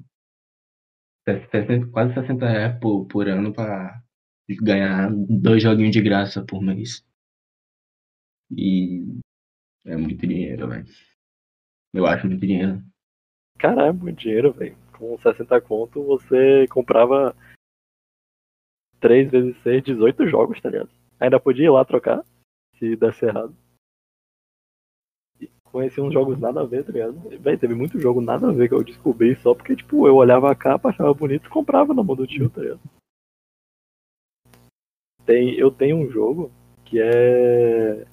60, quase 60 reais por, por ano pra ganhar dois joguinhos de graça por mês. E é muito dinheiro, velho. Eu acho muito dinheiro. Cara, é muito dinheiro, velho. Com 60 conto você comprava 3 vezes 6, 18 jogos, tá ligado? Ainda podia ir lá trocar, se desse errado. E conheci uns jogos nada a ver, tá ligado? Véi, teve muito jogo nada a ver que eu descobri só porque, tipo, eu olhava a capa, achava bonito e comprava na mão do tio, tá ligado? Tem, eu tenho um jogo que é.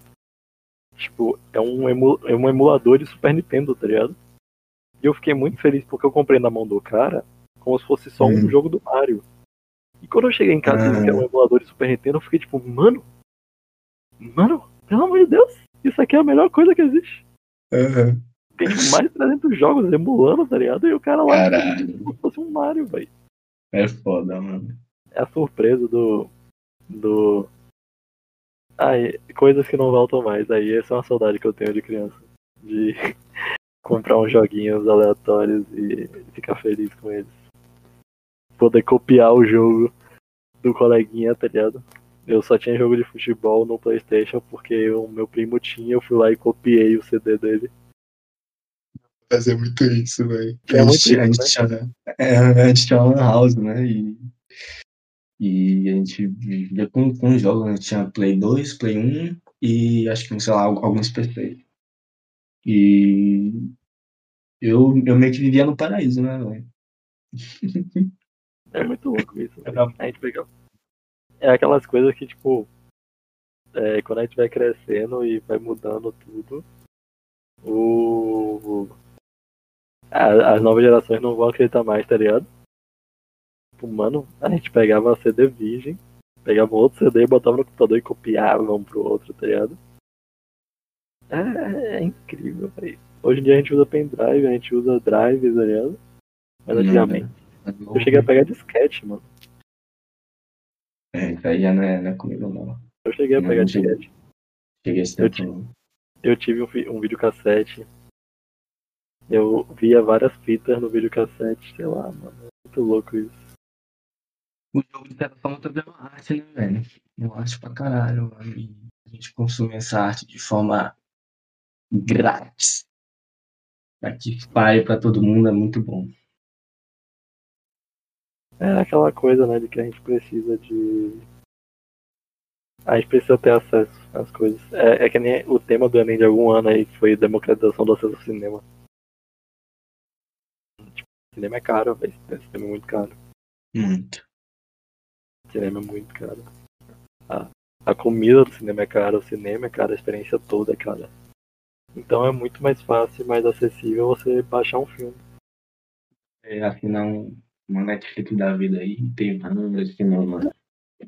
Tipo, é um, emu, é um emulador de Super Nintendo, tá ligado? E eu fiquei muito feliz porque eu comprei na mão do cara como se fosse só um Hum. jogo do Mario. Quando eu cheguei em casa e vi que era um emulador de Super Nintendo, eu fiquei tipo, mano, mano, pelo amor de Deus, isso aqui é a melhor coisa que existe. Uhum. Tem tipo, mais de 300 jogos emulando, tá ligado? E o cara lá Caralho. como se fosse um Mario, velho. É foda, mano. É a surpresa do. do. Ai, coisas que não voltam mais. Aí essa é uma saudade que eu tenho de criança. De comprar uns joguinhos aleatórios e ficar feliz com eles. Poder copiar o jogo do coleguinha, tá ligado? Eu só tinha jogo de futebol no Playstation porque o meu primo tinha, eu fui lá e copiei o CD dele. Fazer muito isso, velho. É a, muito gente, a, isso, gente tinha, é, a gente tinha uma house, né? E, e a gente vivia com, com jogos, né? Tinha Play 2, Play 1 e acho que, sei lá, alguns PCs. E eu, eu meio que vivia no paraíso, né, velho? É muito louco isso. Era- A gente pega. É aquelas coisas que, tipo, é, quando a gente vai crescendo e vai mudando tudo, o. a- as novas gerações não vão acreditar mais, tá ligado? Tipo, mano, a gente pegava CD virgem, pegava outro CD, botava no computador e copiava um pro outro, tá ligado? É, é incrível, velho. Hoje em dia a gente usa pendrive, a gente usa drive, tá ligado? Mas Não, antigamente. Eu cheguei a pegar disquete, mano. É, isso aí já não é, não é comigo, não. Eu cheguei a Não, pegar não cheguei. disquete. Cheguei esse Eu tempo. Eu tive um, um videocassete. Eu via várias fitas no videocassete, sei lá, mano. É muito louco isso. O jogo de certa forma também é uma arte, né, velho? Eu acho pra caralho, mano. E a gente consumir essa arte de forma grátis. Pra que espalhe pra todo mundo é muito bom. É aquela coisa, né, de que a gente precisa de. A gente precisa ter acesso às coisas. É, é que nem o tema do Enem de algum ano aí, que foi democratização do acesso ao cinema. Tipo, cinema é caro, velho. Cinema é muito caro. Muito. Cinema é muito caro. A, a comida do cinema é cara, o cinema é caro, a experiência toda é cara. Então é muito mais fácil e mais acessível você baixar um filme. É, assinar um, uma Netflix da vida aí tem vários cinemas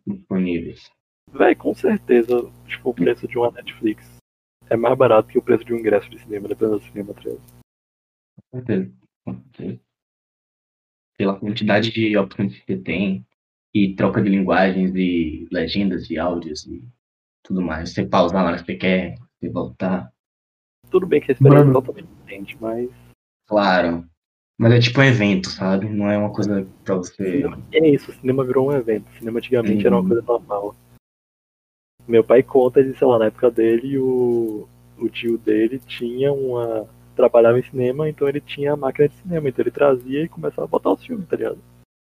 disponíveis. Véi, com certeza, tipo, o preço de uma Netflix é mais barato que o preço de um ingresso de cinema, dependendo do cinema, tá? Com certeza. Com certeza. Pela quantidade de opções que tem, e troca de linguagens, e legendas, e áudios, e tudo mais. Você pausar na hora que você quer, você voltar. Tudo bem que a experiência é totalmente diferente, mas. Claro. Mas é tipo um evento, sabe? Não é uma coisa pra você. É isso, o cinema virou um evento. O cinema antigamente era uma Uhum. coisa normal. Meu pai conta de, sei lá, na época dele, o, o tio dele tinha uma. trabalhava em cinema, então ele tinha a máquina de cinema, então ele trazia e começava a botar os filmes, tá ligado?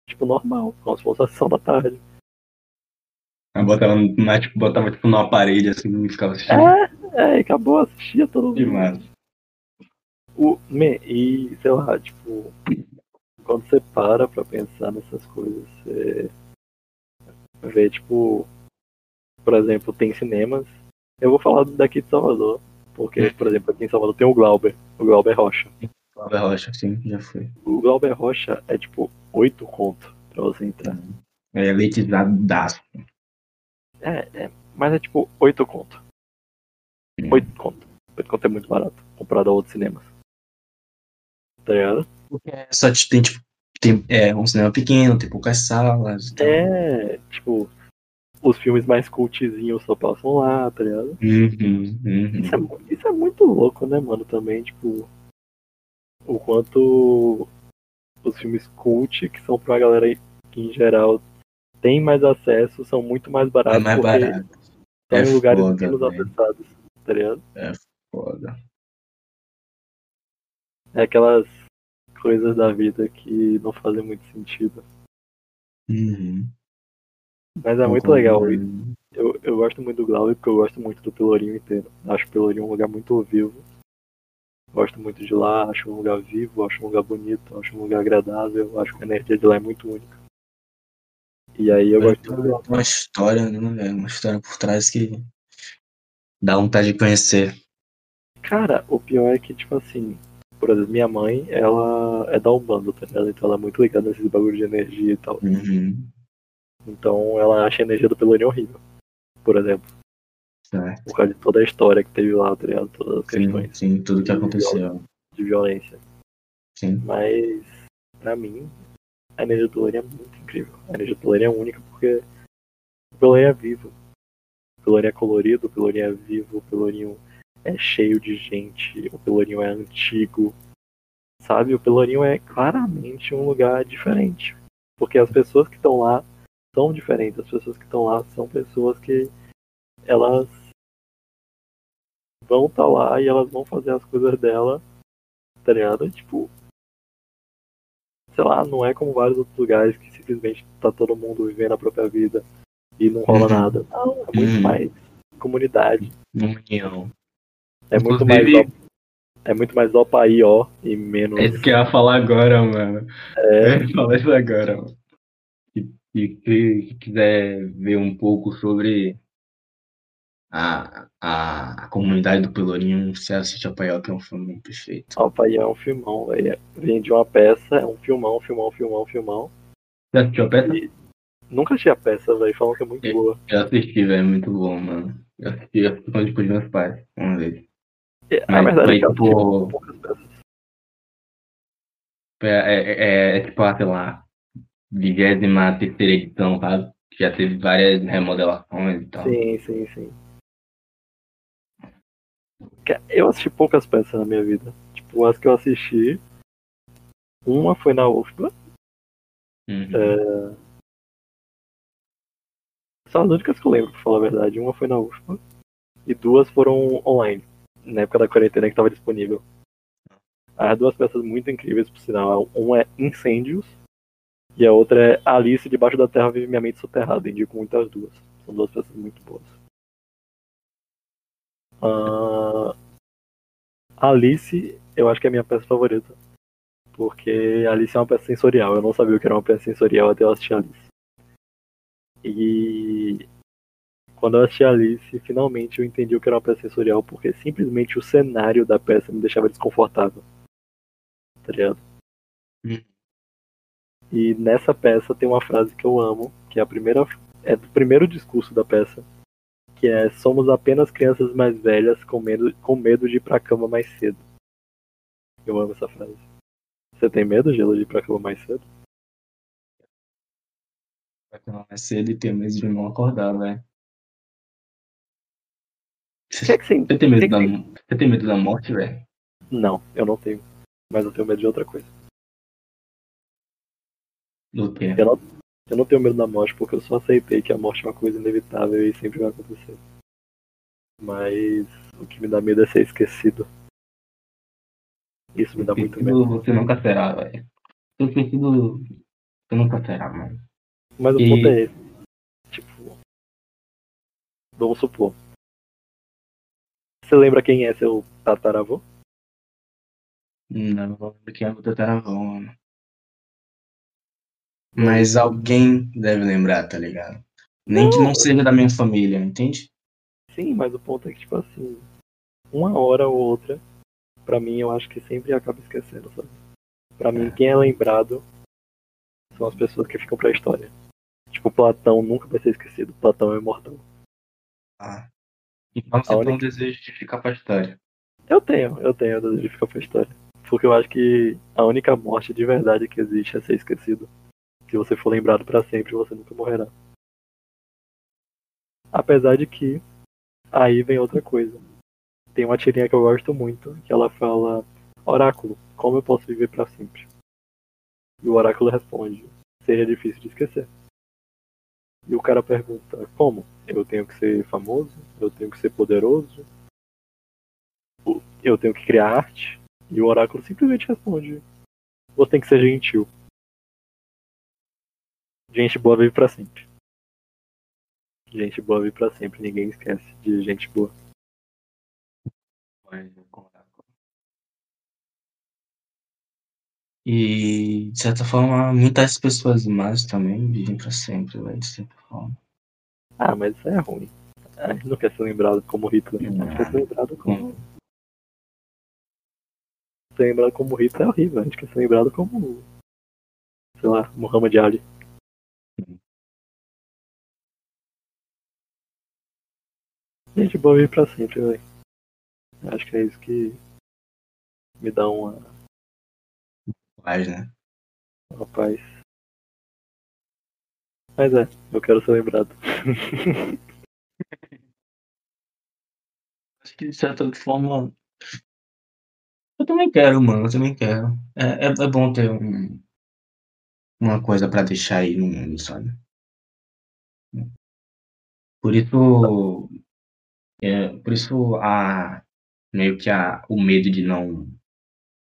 Tipo, normal, como se fosse a sessão da tarde. Eu botava, mas, tipo, botava tipo numa parede assim e ficava assistindo. É, é, acabou, assistia todo mundo. Demais. O, me, e, sei lá, tipo, quando você para pra pensar nessas coisas, você vê, tipo, por exemplo, tem cinemas. Eu vou falar daqui de Salvador, porque, por exemplo, aqui em Salvador tem o Glauber, o Glauber Rocha. Cláudio Rocha, sim, já foi. O Glauber Rocha é tipo 8 conto pra você entrar. É elitizadaço. É, é, mas é tipo 8 conto. 8 conto. 8 conto é muito barato, comparado a outros cinemas. Tá ligado? Porque só te- tem, tipo, tem é, um cinema pequeno, tem poucas salas. e tal. É, tipo, os filmes mais cultzinhos só passam lá, tá ligado? Uhum, uhum. Isso é, isso é muito louco, né, mano, também, tipo, o quanto os filmes cult, que são pra galera que em geral tem mais acesso, são muito mais É baratos mais porque barato. estão É em lugares foda, menos acessados, tá ligado? Foda. É aquelas coisas da vida que não fazem muito sentido. Uhum. Mas é muito Concordo. legal. Eu, eu gosto muito do Glauber porque eu gosto muito do Pelourinho inteiro. Acho o Pelourinho um lugar muito vivo. Gosto muito de lá, acho um lugar vivo, acho um lugar bonito, acho um lugar agradável, acho que a energia de lá é muito única. E aí eu gosto Glauber. uma história, né, velho? Uma história por trás que dá vontade de conhecer. Cara, o pior é que, tipo assim, por exemplo, minha mãe, ela é da Umbanda, tá ligado? Então ela é muito ligada nesses bagulhos de energia e tal. Uhum. Então ela acha a energia do Pelourinho horrível, por exemplo. Certo. Por causa de toda a história que teve lá, tá ligado? Todas as Sim, questões sim, tudo que aconteceu. de violência. Sim. Mas, pra mim, a energia do Pelourinho é muito incrível. A energia do Pelourinho é única porque o Pelourinho é vivo. O Pelourinho é colorido, o Pelourinho é vivo, o Pelourinho é cheio de gente, o Pelourinho é antigo. Sabe? O Pelourinho é claramente um lugar diferente. Porque as pessoas que estão lá são diferentes. As pessoas que estão lá são pessoas que elas vão estar lá e elas vão fazer as coisas dela, tá ligado? Tipo, sei lá, não é como vários outros lugares que simplesmente tá todo mundo vivendo a própria vida e não rola Uhum. nada. Não, é muito Uhum. mais comunidade. União. É muito Inclusive- mais ó, é muito mais aí, ó, e menos. É isso que eu ia falar agora, mano. É, Eu ia falar isso agora, mano. E, e que quiser ver um pouco sobre a, a, a comunidade do Pelourinho, você assiste a Paiol, que é um filme perfeito. aí é um filmão, velho. Vem de uma peça, é um filmão, filmão, filmão, filmão. Você assistiu a peça? Nunca tinha peça, velho, falam que é muito É. boa. Eu assisti, velho, é muito bom, mano. Eu assisti, eu assisti com tipo, os meus pais, uma vez. É, A Mas verdade é tipo, poucas peças. É, é, é, é tipo, sei lá, vigésima terceira edição, sabe? Que Já teve várias remodelações e tal. Sim, sim, sim. Eu assisti poucas peças na minha vida. Tipo, as que eu assisti. Uma foi na UFBA. Uhum. É. São as únicas que eu lembro, pra falar a verdade. Uma foi na UFBA. E duas foram online. Na época da quarentena que tava disponível. As duas peças muito incríveis, por sinal. Uma é Incêndios. E a outra é Alice Debaixo da Terra Vive Minha Mente Soterrada. Indico muito as duas. São duas peças muito boas. Ah, Alice, eu acho que é a minha peça favorita. Porque Alice é uma peça sensorial. Eu não sabia o que era uma peça sensorial até eu assistir Alice. E quando eu assisti Alice, finalmente eu entendi o que era uma peça sensorial, porque simplesmente o cenário da peça me deixava desconfortável. Tá ligado? Hum. E nessa peça tem uma frase que eu amo, que é a primeira é do primeiro discurso da peça, que é somos apenas crianças mais velhas com medo, com medo de ir pra cama mais cedo. Eu amo essa frase. Você tem medo, Gelo, de ir pra cama mais cedo? Vai ter mais cedo e ter medo de não acordar, velho. O que é que você... Você tem medo da, você tem medo da morte, velho? Não, eu não tenho. Mas eu tenho medo de outra coisa. Do quê? Eu não, eu não tenho medo da morte porque eu só aceitei que a morte é uma coisa inevitável e sempre vai acontecer. Mas o que me dá medo é ser esquecido. Isso me dá muito medo. Você nunca será, velho. Ser Esquecido você nunca será, mano. Mas o E- ponto é esse. Tipo. Vamos supor. Você lembra quem é seu tataravô? Não, não lembro quem é o tataravô, mano. Mas alguém deve lembrar, tá ligado? Nem que não seja da minha família, entende? Sim, mas o ponto é que, tipo assim, uma hora ou outra, pra mim eu acho que sempre acaba esquecendo, sabe? Pra mim, quem é lembrado são as pessoas que ficam pra história. Tipo, Platão nunca vai ser esquecido. Platão é imortal. Ah. Então você tem um desejo de ficar pra história. Eu tenho, eu tenho o desejo de ficar pra história. Porque eu acho que a única morte de verdade que existe é ser esquecido. Se você for lembrado pra sempre, você nunca morrerá. Apesar de que aí vem outra coisa. Tem uma tirinha que eu gosto muito, que ela fala: Oráculo, como eu posso viver pra sempre? E o oráculo responde: Seria difícil de esquecer. E o cara pergunta: Como? Eu tenho que ser famoso? Eu tenho que ser poderoso? Eu tenho que criar arte? E o oráculo simplesmente responde: Você tem que ser gentil. Gente boa vive pra sempre. Gente boa vive pra sempre. Ninguém esquece de gente boa. E, de certa forma, muitas pessoas más também vivem pra sempre, velho, de certa forma. Ah, mas isso é ruim. A gente não quer ser lembrado como Hitler. A gente quer ser lembrado como. Ser lembrado como Hitler é horrível. A gente quer ser lembrado como. Sei lá, Muhammad Ali. Gente boa vir pra sempre, velho. Acho que é isso que me dá uma, Paz, né? uma paz. Mas é, eu quero ser lembrado. Acho que de certa forma. Eu também quero, mano. Eu também quero. É, é, é bom ter um, uma coisa pra deixar aí no mundo, sabe? Por isso. É, por isso a. Meio que a, o medo de não.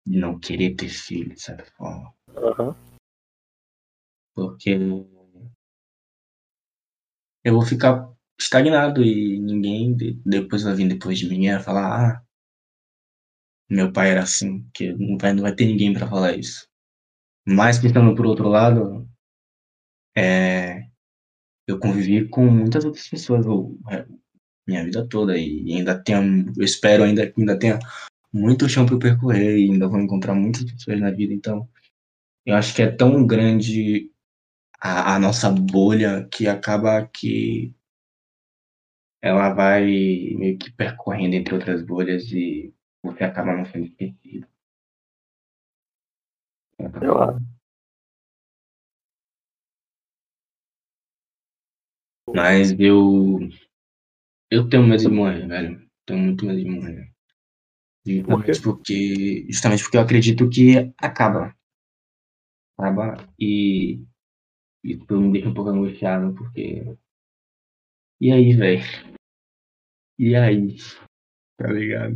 De não querer ter filho, de certa forma. Aham. Porque. Eu vou ficar estagnado e ninguém de- depois vai vir depois de mim e vai falar, ah, meu pai era assim, que não vai, não vai ter ninguém pra falar isso. Mas pensando por outro lado, é, eu convivi com muitas outras pessoas o- é, minha vida toda e ainda tenho, eu espero ainda que ainda tenha muito chão para percorrer e ainda vou encontrar muitas pessoas na vida, então eu acho que é tão grande a, a nossa bolha que acaba que ela vai meio que percorrendo entre outras bolhas e você acaba não sendo esquecido. Eu acho. Mas eu. Eu tenho medo de morrer, velho. Tenho muito medo de morrer. Por? Justamente porque. Justamente porque eu acredito que acaba. Acaba e. Isso me deixa um pouco angustiado, porque. E aí, velho? E aí? Tá ligado?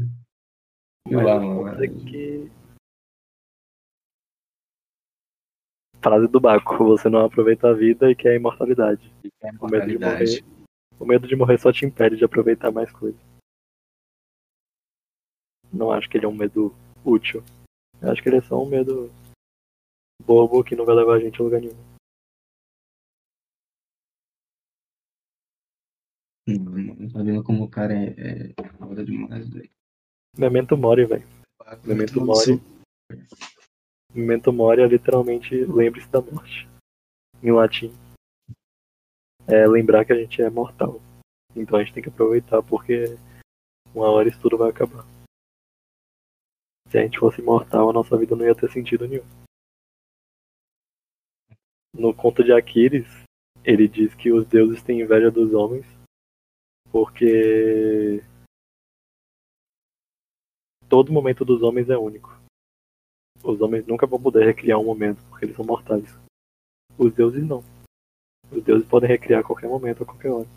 Sei Mas lá, mano. que. Frase do Baco, você não aproveita a vida e quer a imortalidade. É O medo de morrer. O medo de morrer só te impede de aproveitar mais coisas. Não acho que ele é um medo útil. Eu acho que ele é só um medo bobo que não vai levar a gente a lugar nenhum. Mano, Tá vendo como o cara é, é foda demais, velho. Memento mori, velho. Memento mori. Memento mori é literalmente lembre-se da morte. Em latim. É lembrar que a gente é mortal. Então a gente tem que aproveitar porque uma hora isso tudo vai acabar. Se a gente fosse imortal, a nossa vida não ia ter sentido nenhum. No conto de Aquiles, ele diz que os deuses têm inveja dos homens porque todo momento dos homens é único. Os homens nunca vão poder recriar um momento porque eles são mortais. Os deuses não. Os deuses podem recriar a qualquer momento, a qualquer hora.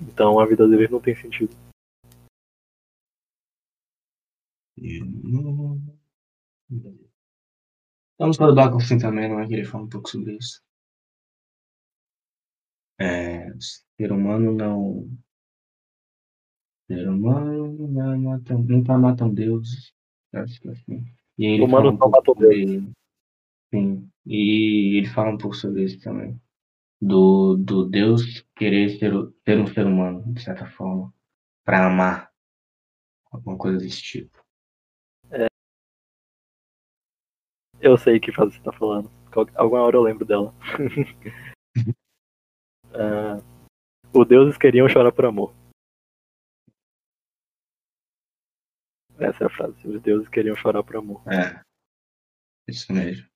Então a vida deles não tem sentido. Vamos para o assim também, não é que ele fala um pouco sobre isso. É, o ser humano não. Ser humano não mata, nunca matam deuses. Acho que é assim. E ele Humanos fala um não matam sobre. Sim. E ele fala um pouco sobre isso também. Do, do Deus querer ser, o- ser um ser humano, de certa forma. Pra amar. Alguma coisa desse tipo. Eu sei que frase você tá falando. Alguma hora eu lembro dela. Ah, os deuses queriam chorar por amor. Essa é a frase. Os deuses queriam chorar por amor. É. Isso mesmo.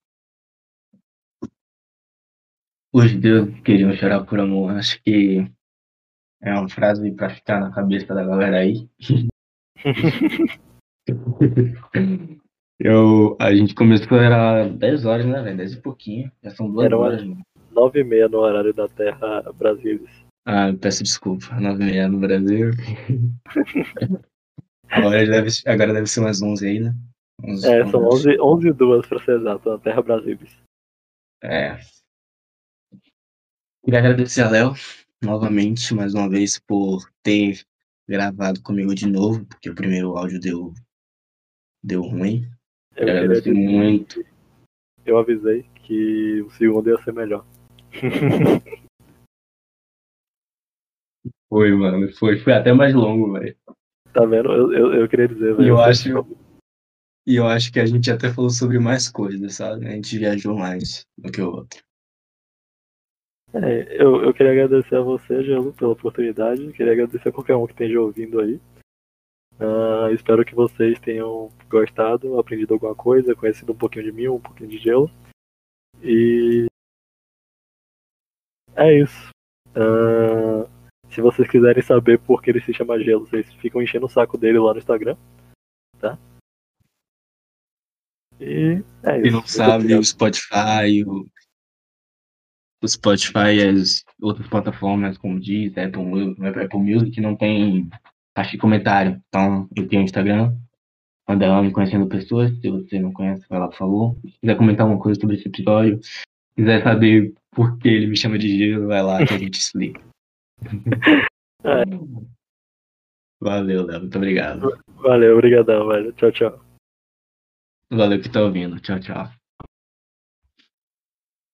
Os deuses queriam chorar por amor. Acho que é uma frase pra ficar na cabeça da galera aí. Eu, a gente começou, era 10 horas, né, velho? 10 e pouquinho. Já são duas Era horas, mano. Nove e meia no horário da Terra Brasilis. Ah, peço desculpa. 9 e meia no Brasil. agora, deve, agora deve ser umas 11 aí, né? 11, É, são 11. 11, 11 e 2 pra ser exato, na Terra Brasilis. É. Queria agradecer a Léo novamente, mais uma vez, por ter gravado comigo de novo, porque o primeiro áudio deu, deu ruim. Eu, Agradeço muito. eu avisei que o segundo ia ser melhor. Foi, mano. Foi, foi até mais longo, velho. Tá vendo? Eu, eu, eu queria dizer, velho. eu acho, que- e eu acho que a gente até falou sobre mais coisas, sabe? A gente viajou mais do que o outro. É, eu, eu queria agradecer a você, Gelo, pela oportunidade. Queria agradecer a qualquer um que esteja ouvindo aí. Uh, espero que vocês tenham gostado, aprendido alguma coisa, conhecido um pouquinho de mim, um pouquinho de gelo. E é isso. Uh, se vocês quiserem saber por que ele se chama gelo, vocês ficam enchendo o saco dele lá no Instagram. Tá? E é isso. Quem não sabe, o Spotify, o, o Spotify e as outras plataformas, como diz, Apple, Apple Music, não tem caixa de comentário. Então, eu tenho o Instagram, me Conhecendo Pessoas. Se você não conhece, vai lá, por favor. Se quiser comentar alguma coisa sobre esse episódio, quiser saber por que ele me chama de gelo, vai lá que a gente explica. É. Valeu, Léo. Muito obrigado. Valeu, obrigadão, velho. Tchau, tchau. Valeu que tá ouvindo. Tchau, tchau.